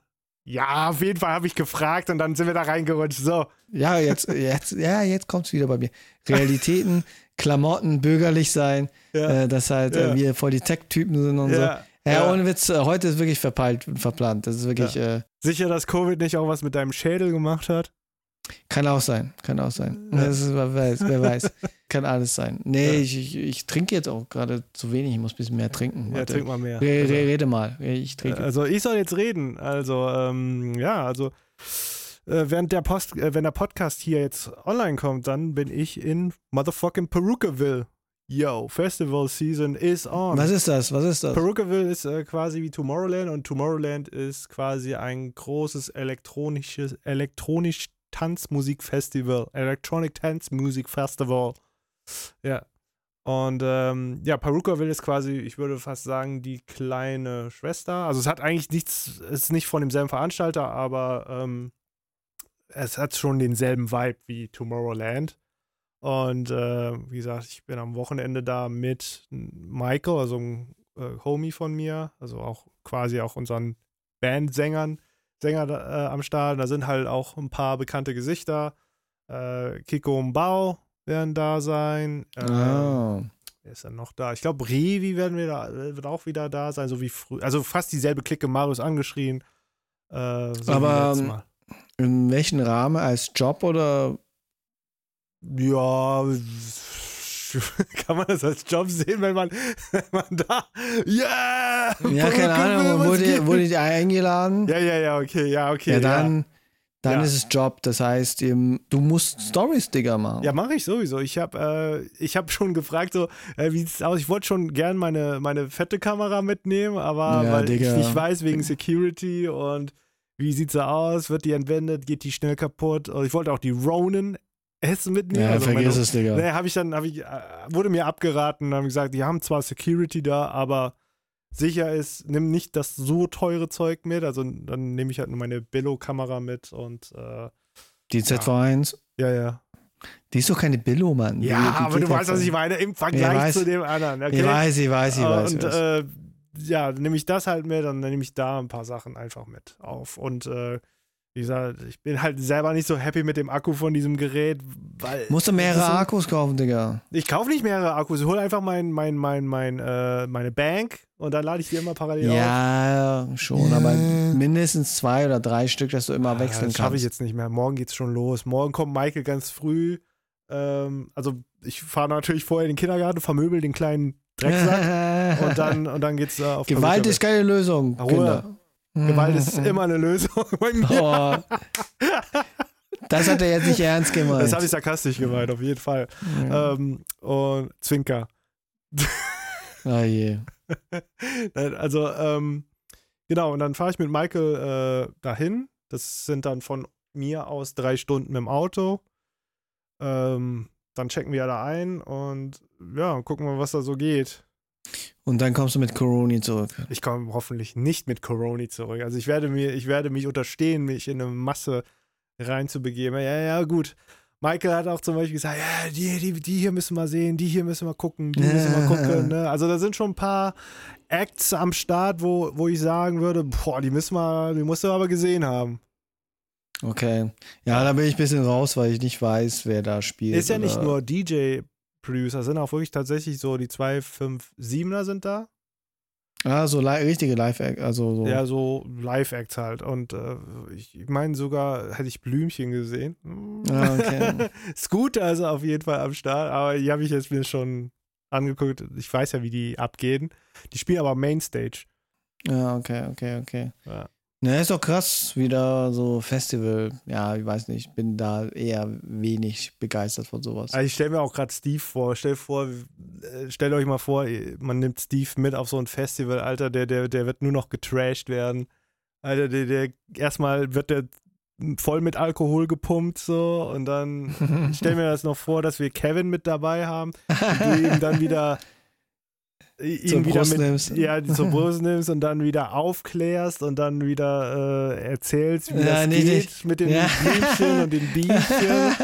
ja, auf jeden Fall habe ich gefragt und dann sind wir da reingerutscht. So. Ja, jetzt, jetzt, ja, jetzt kommt es wieder bei mir. Realitäten, Klamotten, bürgerlich sein, Ja. äh, dass halt Ja. äh, wir voll die Tech-Typen sind und so. Ja. Ja, Ja. ohne Witz, äh, heute ist wirklich verpeilt und verplant. Das ist wirklich, äh, Sicher, dass Covid nicht auch was mit deinem Schädel gemacht hat? kann auch sein, kann auch sein. Ja. Ist, wer weiß, wer weiß. Kann alles sein. Nee, Ja. ich, ich, ich trinke jetzt auch gerade zu wenig, ich muss ein bisschen mehr trinken. Ja, trink mal mehr. Re, Also, re, rede mal, ich trinke. also ich soll jetzt reden. Also, ähm, ja, also äh, während der Post, äh, wenn der Podcast hier jetzt online kommt, dann bin ich in motherfucking Perukaville. Yo, Festival Season is on. Was ist das? Was ist das? Perukaville ist äh, quasi wie Tomorrowland und Tomorrowland ist quasi ein großes elektronisches, elektronisch Tanzmusikfestival, Electronic Dance Music Festival. Ja. Und ähm, ja, Perukaville ist quasi, ich würde fast sagen, die kleine Schwester. Also es hat eigentlich nichts, es ist nicht von demselben Veranstalter, aber ähm, es hat schon denselben Vibe wie Tomorrowland. Und äh, wie gesagt, ich bin am Wochenende da mit Michael, also ein äh, Homie von mir, also auch quasi auch unseren Bandsängern, Sänger äh, am Start. Da sind halt auch ein paar bekannte Gesichter. Äh, Kiko und Bao werden da sein. Ah. Wer ist dann noch da? Ich glaube, Revi werden wir da, wird auch wieder da sein, so wie früher. Also fast dieselbe Clique, Marius angeschrien. Äh, so Aber. In welchem Rahmen? Als Job oder? Ja, kann man das als Job sehen, wenn man, wenn man da, yeah! Ja, keine Ahnung. Wurde, wurde die eingeladen, Ja, ja, ja, okay, ja, okay. ja, dann, dann Ja. ist es Job. Das heißt, eben, du musst Stories, Digga, machen. Ja, mache ich sowieso. Ich habe äh, ich hab schon gefragt, so, äh, wie sieht's aus? Ich wollte schon gern meine, meine fette Kamera mitnehmen, aber Ja, weil ich nicht weiß, wegen Security und wie sieht sie aus? Wird die entwendet? Geht die schnell kaputt? Ich wollte auch die Ronin S mitnehmen. Ja, also vergiss meine, es, Digga. Nee, habe ich dann, hab ich, äh, wurde mir abgeraten, haben gesagt, die haben zwar Security da, aber sicher ist, nimm nicht das so teure Zeug mit. Also dann nehme ich halt nur meine Billo-Kamera mit und äh, Die ZV1, ja, ja. die ist doch keine Billo, Mann. Die- Ja, die aber geht du weißt, was ich meine, im Vergleich weiß. zu dem anderen. Okay? Ich weiß, ich weiß, ich weiß. ich und weiß. äh, ja, dann nehme ich das halt mit dann nehme ich da ein paar Sachen einfach mit auf. Und äh, wie gesagt, ich bin halt selber nicht so happy mit dem Akku von diesem Gerät, weil. Musst du das mehrere so- Akkus kaufen, Digga. Ich kaufe nicht mehrere Akkus, ich hole einfach mein, mein, mein, mein, äh, meine Bank und dann lade ich die immer parallel auf. Ja, schon, aber mindestens zwei oder drei Stück, dass du immer Ah, wechseln das schaffe kannst. ich jetzt nicht mehr. Morgen geht's schon los. Morgen kommt Michael ganz früh. Ähm, also ich fahre natürlich vorher in den Kindergarten, vermöbel den kleinen Drecksack und dann, und dann geht's äh, auf Gewalt ist keine Lösung, Ruhe. Kinder. Gewalt ist immer eine Lösung bei mir. Oh. Das hat er jetzt nicht ernst gemeint. Das habe ich sarkastisch gemeint, auf jeden Fall. ja. Ähm, und Zwinker. ah, je. Also, ähm, genau, und dann fahre ich mit Michael äh, dahin. Das sind dann von mir aus drei Stunden mit dem Auto. Ähm, dann checken wir da ein und ja, gucken wir, was da so geht. Und dann kommst du mit Coroni zurück. Ich komme hoffentlich nicht mit Corona zurück. Also ich werde mir, ich werde mich unterstehen, mich in eine Masse reinzubegeben. Ja, ja, gut. Michael hat auch zum Beispiel gesagt, ja, die, die, die hier müssen wir sehen, die hier müssen wir gucken, die müssen wir gucken. Ne? Also da sind schon ein paar Acts am Start, wo, wo ich sagen würde, boah, die müssen wir, die musst du aber gesehen haben. Okay. Ja, da bin ich ein bisschen raus, weil ich nicht weiß, wer da spielt. Ist ja nicht nur DJ-Producer, sind auch wirklich tatsächlich so die 257er sind da. Ah, so li richtige Live-Act. Also so. Ja, so Live-Acts halt. Und äh, ich meine sogar, hätte ich Blümchen gesehen. Ah, okay. Scooter ist auf jeden Fall am Start, aber die habe ich jetzt mir schon angeguckt. Ich weiß ja, wie die abgehen. Die spielen aber Mainstage. Ja, okay, okay, okay. Ja. Ne, ist doch krass, wieder so Festival. Ja, ich weiß nicht, bin da eher wenig begeistert von sowas. Also ich stelle mir auch gerade Steve vor. Stell vor, äh, stellt euch mal vor, man nimmt Steve mit auf so ein Festival, Alter, der, der, der wird nur noch getrashed werden. Alter, der, der erstmal wird der voll mit Alkohol gepumpt so und dann stell mir das noch vor, dass wir Kevin mit dabei haben und du ihm dann wieder ihn wieder Brust mit, nimmst. ja, zur Brust nimmst und dann wieder aufklärst und dann wieder äh, erzählst, wie Ja, das nee, geht nicht. mit den Ja. Blümchen und den Bienchen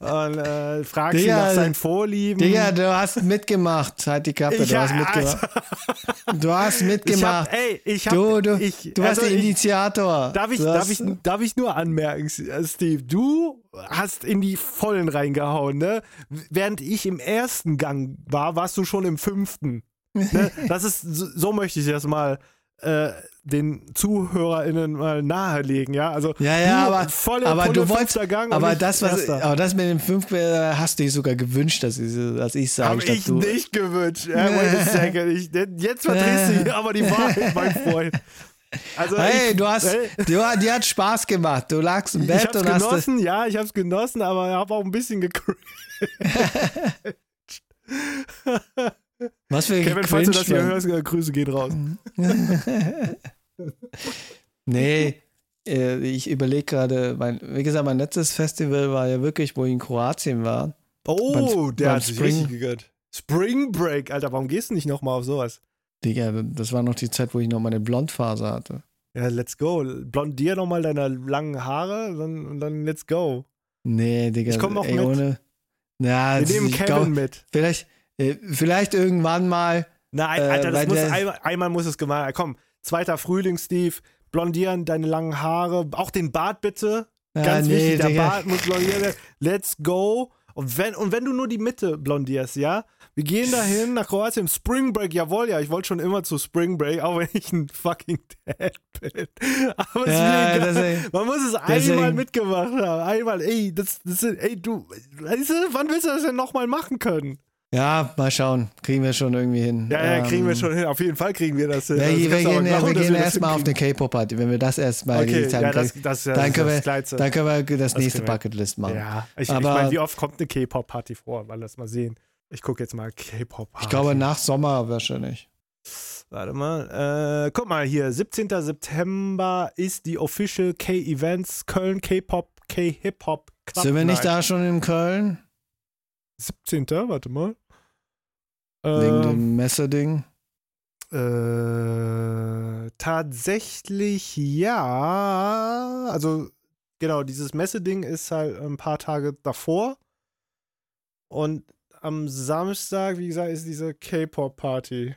und äh, fragst ihn Digga, nach seinen Vorlieben. Digga, du hast mitgemacht. Halt die Kappe, ich, du hast mitgemacht. Du hast ich mitgemacht. hab, ey, ich hab, du, du, ich, du warst also der ich- Initiator. Darf ich, darf, ich, darf ich nur anmerken, Steve, du hast in die Vollen reingehauen, ne? Während ich im ersten Gang war, warst du schon im fünften. Ne? Das ist, so, möchte ich das mal äh, den ZuhörerInnen mal nahelegen, ja? Also Ja, ja, aber- volle, aber du wolltest- fünfter aber ich das, was, erster. aber das mit dem 5 hast du dir sogar gewünscht, dass ich, dass ich sage, Hab ich du. nicht gewünscht. Ja. Ich, jetzt verdrehst du hier aber die Wahrheit, mein Freund. Also Hey, ich, du hast, Hey, dir hat Spaß gemacht. Du lagst im ich Bett hab's und hast. genossen, ja, ich hab's genossen, aber ich hab auch ein bisschen gecringed. Was für Kevin, falls du das hier hörst, äh, Grüße gehen raus. Nee, äh, ich überlege gerade, mein, wie gesagt, mein letztes Festival war ja wirklich, wo ich in Kroatien war. Oh, Beim- der beim hat sich Spring- richtig gegönnt. Spring Break, Alter, warum gehst du nicht nochmal auf sowas? Digga, das war noch die Zeit, wo ich noch meine Blondphase hatte. Ja, let's go. Blondier nochmal deine langen Haare dann, und dann let's go. Nee, Digga. Ich komm noch ey, mit. Ohne, ja, Wir nehmen Kevin glaub, mit. Vielleicht, vielleicht irgendwann mal. Nein, Äh, Alter, das muss einmal, einmal muss es gemacht werden. Komm, zweiter Frühling, Steve. Blondieren, deine langen Haare. Auch den Bart bitte. Ja, Ganz nee, wichtig, der Digga. Bart muss blondiert werden. Let's go. Und wenn, und wenn du nur die Mitte blondierst, ja? Wir gehen dahin nach Kroatien. Spring Break, jawohl, ja. Ich wollte schon immer zu Spring Break, auch wenn ich ein fucking Dad bin. Aber es ist Ja, mir egal. Man muss es deswegen- einmal mitgemacht haben. Einmal, ey, das, das ey, du, weißt du, wann willst du das denn nochmal machen können? Ja, mal schauen. Kriegen wir schon irgendwie hin. Ja, ja, kriegen wir Ähm, schon hin. Auf jeden Fall kriegen wir das hin. Wir, Also, wir gehen, ja, wir gehen das erstmal auf eine K-Pop-Party. Wenn wir das erstmal Okay, die Zeit ja, das, das ja dann, können das wir, dann können wir das nächste wir. Bucketlist machen. Ja, ich, ich Aber- meine, wie oft kommt eine K-Pop-Party vor? Mal lass mal sehen. Ich gucke jetzt mal K-Pop-Party. Ich glaube, nach Sommer wahrscheinlich. Warte mal. Äh, guck mal hier. 17. September ist die Official K-Events Köln K-Pop K-Hip-Hop Club Sind wir nicht da schon in Köln? 17. Warte mal. Wegen Ähm, dem Messerding? Äh, tatsächlich ja. Also, genau, dieses Messeding ist halt ein paar Tage davor. Und am Samstag, wie gesagt, ist diese K-Pop-Party.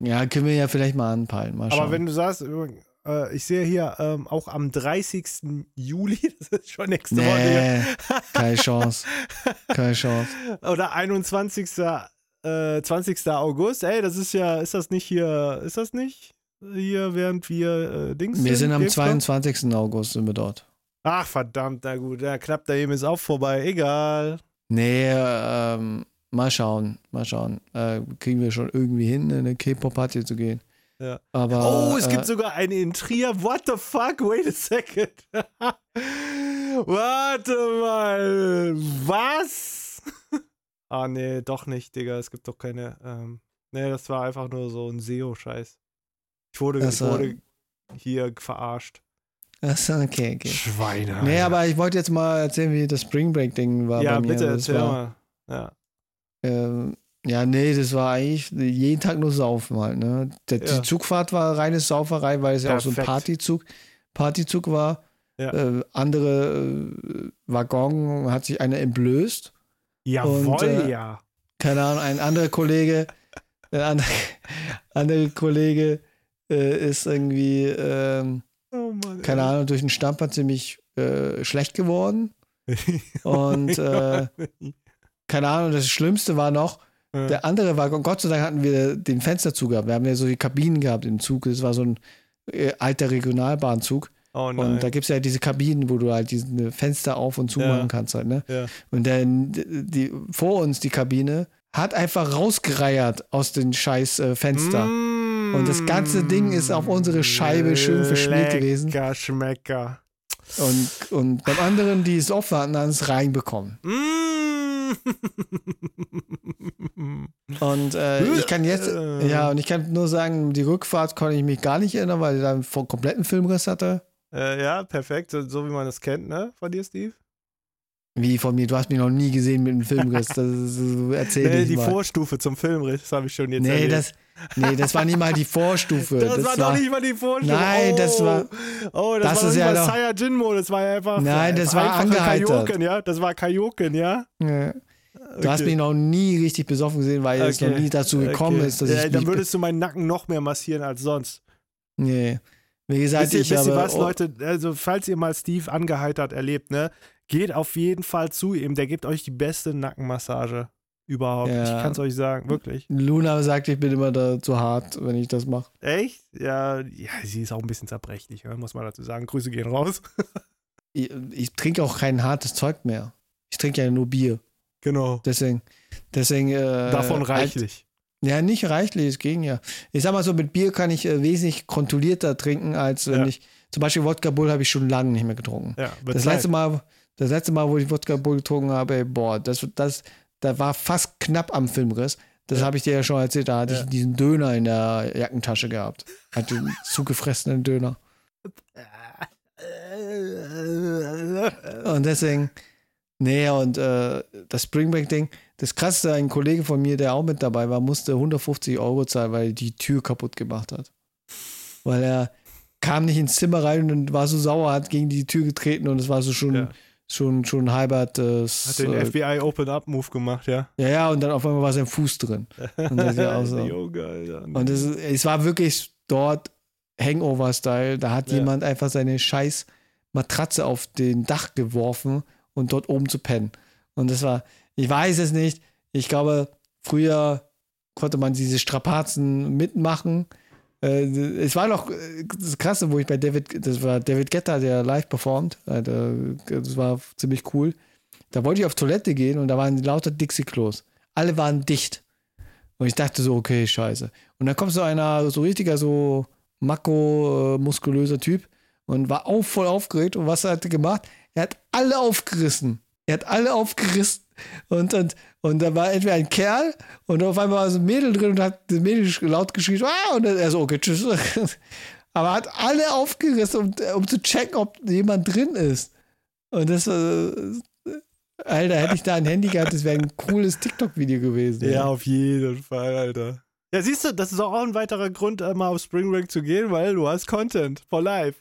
Ja, können wir ja vielleicht mal anpeilen. Mal. Aber wenn du sagst, äh, ich sehe hier ähm, auch am 30. Juli, das ist schon nächste Woche. nee, keine Chance. Keine Chance. Oder 21. Äh, 20. August. Ey, das ist ja, ist das nicht hier, ist das nicht hier, während wir äh, Dings Wir sind am Gamescom? 22. August sind wir dort. Ach, verdammt, na gut, ja, knapp daneben ist auch vorbei, egal. Nee, ähm, mal schauen. Mal schauen. Äh, kriegen wir schon irgendwie hin, in eine K-Pop-Party zu gehen. Ja. Aber, oh, es äh, gibt sogar eine in Trier. What the fuck? Wait a second. Warte mal. Was? Ah, nee, doch nicht, Digga. Es gibt doch keine. Ähm, nee, das war einfach nur so ein SEO-Scheiß. Ich wurde, Ach ich so. wurde hier verarscht. Achso, okay, okay. Schweine. Nee, aber ich wollte jetzt mal erzählen, wie das Spring Break-Ding war. Ja, bei mir. bitte Das erzähl war, mal. Ja. Ähm, ja, nee, das war eigentlich jeden Tag nur Saufen halt. Ne? Der, Ja. Die Zugfahrt war reine Sauferei, weil es ja auch so ein. Partyzug, Partyzug war. Ja. Äh, andere äh, Waggon hat sich einer entblößt. Jawohl, Und, äh, ja. Keine Ahnung, ein anderer Kollege, ein anderer, andere Kollege äh, ist irgendwie, ähm, Oh Mann. keine Ahnung, durch den Stamper ziemlich äh, schlecht geworden. Und äh, keine Ahnung, das Schlimmste war noch, Ja. der andere Waggon, Gott sei Dank hatten wir den Fenster zugehabt. Wir haben ja so die Kabinen gehabt im Zug. Das war so ein äh, alter Regionalbahnzug. Oh. Und da gibt es ja diese Kabinen, wo du halt diese Fenster auf und zu Ja. machen kannst halt, ne? Ja. Und dann die, vor uns die Kabine hat einfach rausgereiert aus den scheiß äh, Fenster. Und das ganze Ding ist auf unsere Scheibe schön verschmiert gewesen. Schmecker. Und, und beim anderen, die es offen hatten, haben es reinbekommen. Mm. Und äh, ich kann jetzt, ja, und ich kann nur sagen, die Rückfahrt konnte ich mich gar nicht erinnern, weil ich da einen kompletten Filmriss hatte. Äh, ja, perfekt. So, so wie man das kennt, ne? Von dir, Steve? Wie von mir, du hast mich noch nie gesehen mit einem Filmriss. Das ist, erzähl Nee, die mal. Vorstufe zum Filmriss, das habe ich schon jetzt Nee erlebt. das, nee, das war nie mal die Vorstufe. Das, war doch nicht mal die Vorstufe. Nein, oh, das war- Oh, das, das war ist nicht ja doch- Saiyajin-Mode, das war ja einfach. Nein, das war angeheitert. Kaioken, ja? Das war Kaioken, ja? Ja. Du hast Okay. mich noch nie richtig besoffen gesehen, weil es Okay. noch nie dazu gekommen Okay. ist, dass ja, ich Dann würdest du meinen Nacken noch mehr massieren als sonst. Nee. Wie gesagt, Wisst ihr, ich ihr was, oh, Leute? Also, falls ihr mal Steve angeheitert erlebt, ne? Geht auf jeden Fall zu ihm. Der gibt euch die beste Nackenmassage überhaupt. Ja. Ich kann es euch sagen, wirklich. Luna sagt, ich bin immer da zu hart, wenn ich das mache. Echt? Ja, ja, sie ist auch ein bisschen zerbrechlich, ja, muss man dazu sagen. Grüße gehen raus. Ich, ich trinke auch kein hartes Zeug mehr. Ich trinke ja nur Bier. Genau. Deswegen, deswegen. Äh, Davon halt- reichlich. Ja, nicht reichlich, es ging ja. Ich sag mal so, mit Bier kann ich äh, wesentlich kontrollierter trinken, als wenn Ja. ich. Zum Beispiel Wodka Bull habe ich schon lange nicht mehr getrunken. Ja, Das Zeit. letzte, Mal, das letzte Mal, wo ich Wodka Bull getrunken habe, ey, boah, das, das, da war fast knapp am Filmriss. Das Ja. habe ich dir ja schon erzählt, da hatte ich diesen Döner in der Jackentasche gehabt. Hatte einen zugefressenen Döner. Und deswegen, nee, und äh, das Spring Break Ding, das krasseste, ein Kollege von mir, der auch mit dabei war, musste 150 Euro zahlen, weil er die Tür kaputt gemacht hat. Weil er kam nicht ins Zimmer rein und war so sauer, hat gegen die Tür getreten und es war so schon, Ja. schon, schon halber das. Hat den äh, FBI Open Up Move gemacht, ja. ja, ja, und dann auf einmal war sein Fuß drin. Und das ja auch so. Junge, Alter. Und es, ist- es war wirklich dort Hangover-Style. Da hat Ja. jemand einfach seine scheiß Matratze auf den Dach geworfen und dort oben zu pennen. Und das war, ich weiß es nicht. Ich glaube, früher konnte man diese Strapazen mitmachen. Äh, es war noch äh, das Krasse, wo ich bei David, das war David Guetta, der live performt. Äh, Das war ziemlich cool. Da wollte ich auf Toilette gehen und da waren lauter Dixie-Klos. alle waren dicht. Und ich dachte so, okay, scheiße. Und dann kommt so einer, so richtiger, so makro-muskulöser Typ und war auch voll aufgeregt. Und was hat er gemacht? Er hat alle aufgerissen. Er hat alle aufgerissen. Und, und, und da war entweder ein Kerl und auf einmal war so ein Mädel drin und hat das Mädel laut geschrien, ah, und er so, okay, tschüss. Aber hat alle aufgerissen, um, um zu checken, ob jemand drin ist. Und das war, Alter, hätte ich da ein Handy gehabt, das wäre ein cooles TikTok-Video gewesen. Ja, ey. auf jeden Fall, Alter. Ja, siehst du, das ist auch ein weiterer Grund, äh, mal auf Spring Break zu gehen, weil du hast Content for life.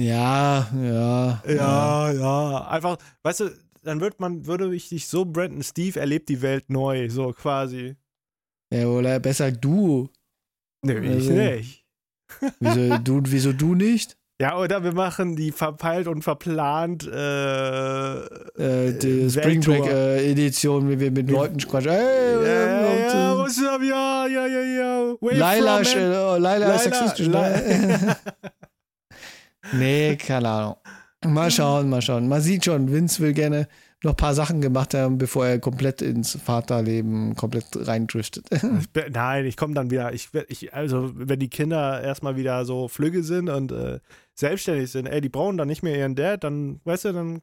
Ja, ja. Ja, ja. Einfach, weißt du, dann wird man, würde ich dich so branden, Steve erlebt die Welt neu, so quasi. Ja, oder besser du. Nee, ich Also- nicht. Wieso du, wieso du nicht? Ja, oder wir machen die verpeilt und verplant äh, Äh, die Spring Welttour. Break äh, Edition, wie wir mit Leuten quatschen. Hey, Ja, ja, ja, äh, what's up, ja, ja, ja, ja. Laila, äh, man? Laila, ist Laila, sexistisch, ne? nee, keine Ahnung. Mal schauen, mal schauen. Man sieht schon, Vince will gerne noch ein paar Sachen gemacht haben, bevor er komplett ins Vaterleben komplett reindriftet. Ich Nein, ich komme dann wieder. Ich, ich, also, wenn die Kinder erstmal wieder so flügge sind und äh, selbstständig sind, ey, die brauchen dann nicht mehr ihren Dad, dann, weißt du, dann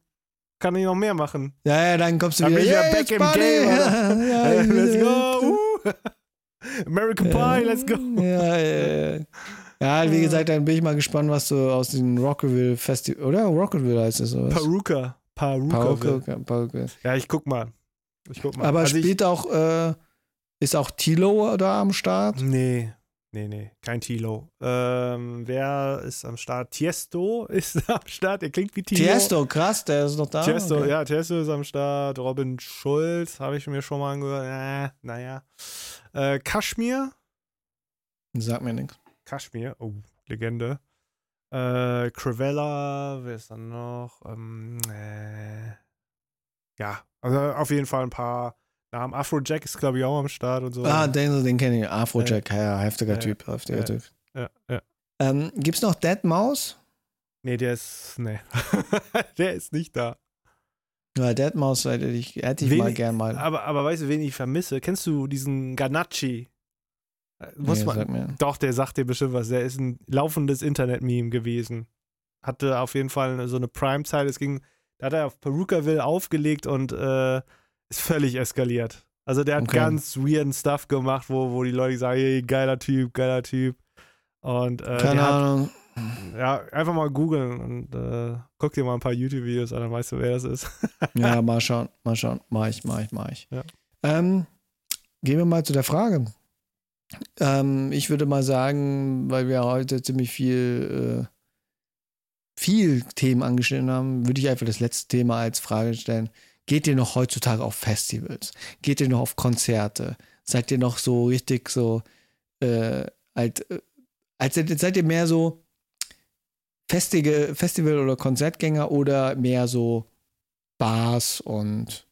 kann ich noch mehr machen. ja, ja, dann kommst du Dann wieder. bin ich ja "Yeah, back im Party." Game, ja, Hey, let's ja. go! Uh. American Pie, let's go! Ja, ja, ja. Ja, wie gesagt, dann bin ich mal gespannt, was du aus dem Rockville Festival, oder? Rockville heißt es sowas. Paruka. Paruka. Pauke. Ja, ich guck mal. Ich guck mal. Aber Also ich- spielt auch, äh, ist auch Tilo da am Start? Nee, nee, nee, kein Tilo. Ähm, wer ist am Start? Tiesto ist am Start. Der klingt wie Tilo. Tiesto, krass, der ist noch da. Tiesto, Okay. ja, Tiesto ist am Start. Robin Schulz habe ich mir schon mal angehört. Äh, naja. Äh, Kaschmir. Sag mir nichts. Kaschmir, oh, Legende. Äh, Crivella, wer ist dann noch? Ähm, äh, ja, also auf jeden Fall ein paar Namen. Afrojack ist, glaube ich, auch am Start und so. Ah, den, den kenne ich. Afrojack, ja, heftiger. Typ, heftiger. Typ. ja, ja. Ähm, gibt's noch Dead Mouse? Nee, der ist, nee. der ist nicht da. Ja, Dead Mouse hätte ich, hätte ich Wen mal gern mal. Aber, aber weißt du, wen ich vermisse? Kennst du diesen Ganacci? Äh, Muss Nee, man. Doch, der sagt dir bestimmt was. Der ist ein laufendes Internet-Meme gewesen. Hatte auf jeden Fall so eine Prime-Zeit. Es ging, da hat er auf Perukaville aufgelegt und äh, ist völlig eskaliert. Also der hat Okay. ganz weirden Stuff gemacht, wo, wo die Leute sagen, hey, geiler Typ, geiler Typ. Und äh, Keine hat, Ahnung. ja, einfach mal googeln und äh, guck dir mal ein paar YouTube-Videos an, dann weißt du, wer das ist. Ja, mal schauen, mal schauen. Mach ich, mach ich, mach ich. Ja. Ähm, gehen wir mal zu der Frage. Ähm, ich würde mal sagen, weil wir heute ziemlich viel, äh, viel Themen angeschnitten haben, würde ich einfach das letzte Thema als Frage stellen. Geht ihr noch heutzutage auf Festivals? Geht ihr noch auf Konzerte? Seid ihr noch so richtig so, äh, alt, äh, als seid ihr mehr so festige Festival- oder Konzertgänger oder mehr so Bars und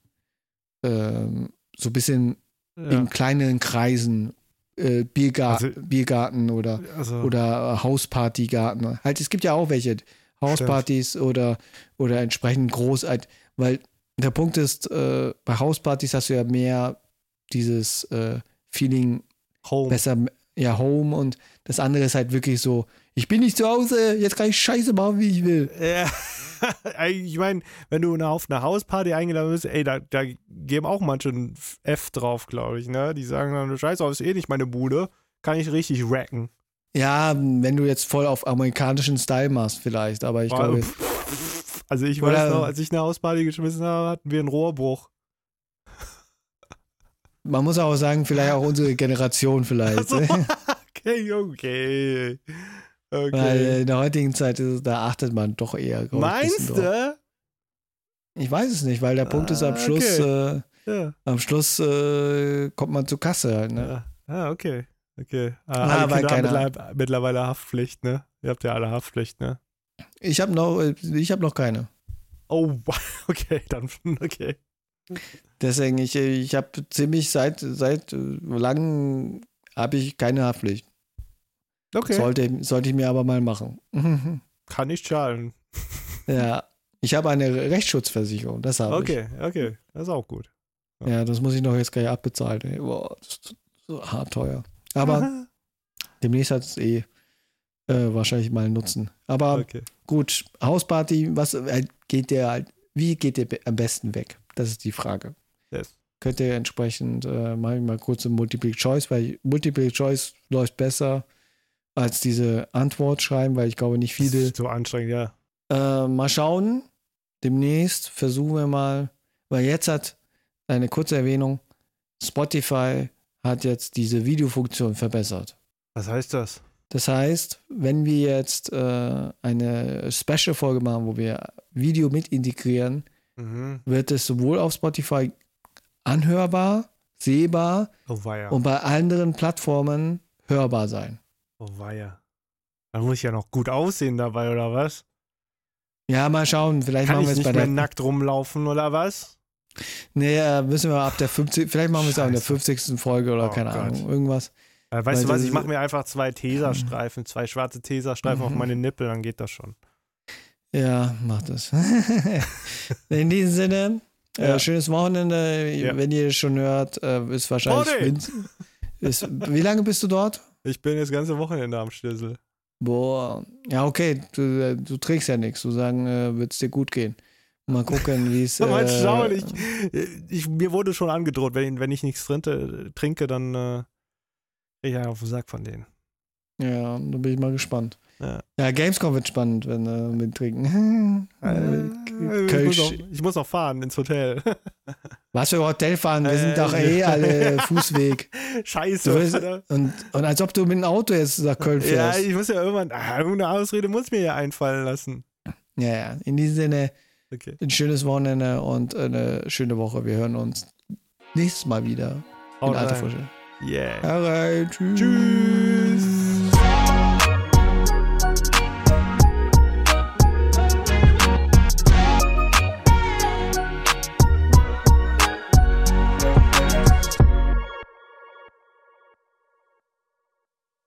ähm, so ein bisschen in kleinen Kreisen, äh, Bierga Also- Biergarten oder, also, oder äh, Hauspartygarten. Halt, es gibt ja auch welche, Hauspartys oder, oder entsprechend groß, halt, weil der Punkt ist, äh, bei Hauspartys hast du ja mehr dieses äh, Feeling Home. besser, ja, Home und das andere ist halt wirklich so, ich bin nicht zu Hause, jetzt kann ich Scheiße machen, wie ich will. Ja, ich meine, wenn du auf eine Hausparty eingeladen bist, ey, da, da geben auch manche ein F drauf, glaube ich, ne? Die sagen dann, scheiße, ist eh nicht meine Bude, kann ich richtig racken. Ja, wenn du jetzt voll auf amerikanischen Style machst, vielleicht, aber ich glaube, Also ich Oder- weiß noch, als ich eine Hausparty geschmissen habe, hatten wir einen Rohrbruch. man muss auch sagen, vielleicht auch unsere Generation vielleicht. So. Okay, okay. Weil Okay. in der heutigen Zeit ist, da achtet man doch eher. Meinst du? Ich weiß es nicht, weil der Punkt ist, am Ah, Schluss, äh, Ja. am Schluss äh, kommt man zur Kasse halt, ne? ja. Ah, okay. Okay. Ah, Ah, weil keiner- mittlerweile, Haftpflicht, ne? Ihr habt ja alle Haftpflicht, ne? Ich habe noch, ich habe noch keine. Oh, okay, dann, okay. Deswegen, ich, ich habe ziemlich seit, seit äh, langem habe ich keine Haftpflicht. Okay. Sollte, sollte ich mir aber mal machen. Kann nicht schaden. ja. Ich habe eine Rechtsschutzversicherung, das habe ich. Okay, okay. Das ist auch gut. Ja, das muss ich noch jetzt gleich abbezahlen. Ey. Boah, das ist so hart teuer. Aber demnächst hat es eh äh, wahrscheinlich mal einen Nutzen. Aber okay. gut, Hausparty, was äh, geht der halt, wie geht der am besten weg? Das ist die Frage. Yes. Könnt ihr entsprechend, äh, mache ich mal kurz im Multiple Choice, weil Multiple Choice läuft besser als diese Antwort schreiben, weil ich glaube nicht Das viele ist So anstrengend, ja. Äh, mal schauen. Demnächst versuchen wir mal, weil jetzt hat eine kurze Erwähnung, Spotify hat jetzt diese Videofunktion verbessert. Was heißt das? Das heißt, wenn wir jetzt äh, eine Special-Folge machen, wo wir Video mit integrieren, Mhm. wird es sowohl auf Spotify anhörbar, sehbar Oh und bei anderen Plattformen hörbar sein. Oh weia. Dann muss ich ja noch gut aussehen dabei, oder was? Ja, mal schauen. Vielleicht Kann machen wir es nicht bei mehr der. nackt rumlaufen, oder was? Nee, äh, müssen wir ab der 50. Vielleicht machen wir es auch in der Scheiße. 50. Folge oder Oh keine Gott. Ahnung. Irgendwas. Äh, weißt du was, ich mache mir einfach zwei Tesastreifen, zwei schwarze Tesastreifen auf Mhm. meine Nippel, dann geht das schon. Ja, mach das. In diesem Sinne, äh, Ja. schönes Wochenende. Ja. Wenn ihr schon hört, äh, ist wahrscheinlich. Wind- Ist, wie lange bist du dort? Ich bin das ganze Wochenende am Schlüssel. Boah, ja, okay, du, äh, du trägst ja nichts. Du sagen, äh, wird es dir gut gehen. Mal gucken, wie es. Mal äh, schauen, ich, ich, mir wurde schon angedroht, wenn, wenn ich nichts trinke, trinke dann äh, ich ja auf den Sack von denen. Ja, da bin ich mal gespannt. Ja. Ja, Gamescom wird spannend, wenn äh, mit trinken. Äh, ich, muss noch, ich muss noch fahren ins Hotel. Was für Hotel fahren? Wir sind Äh, doch eh alle Fußweg. Scheiße. Alter. und, und als ob du mit dem Auto jetzt nach Köln Ja, fährst. ich muss ja irgendwann, ah, irgendeine Ausrede muss mir ja einfallen lassen. Ja, ja. In diesem Sinne, Okay. ein schönes Wochenende und eine schöne Woche. Wir hören uns nächstes Mal wieder in Haut alter rein. Frische. Yeah. Alright, tschüss. Tschüss.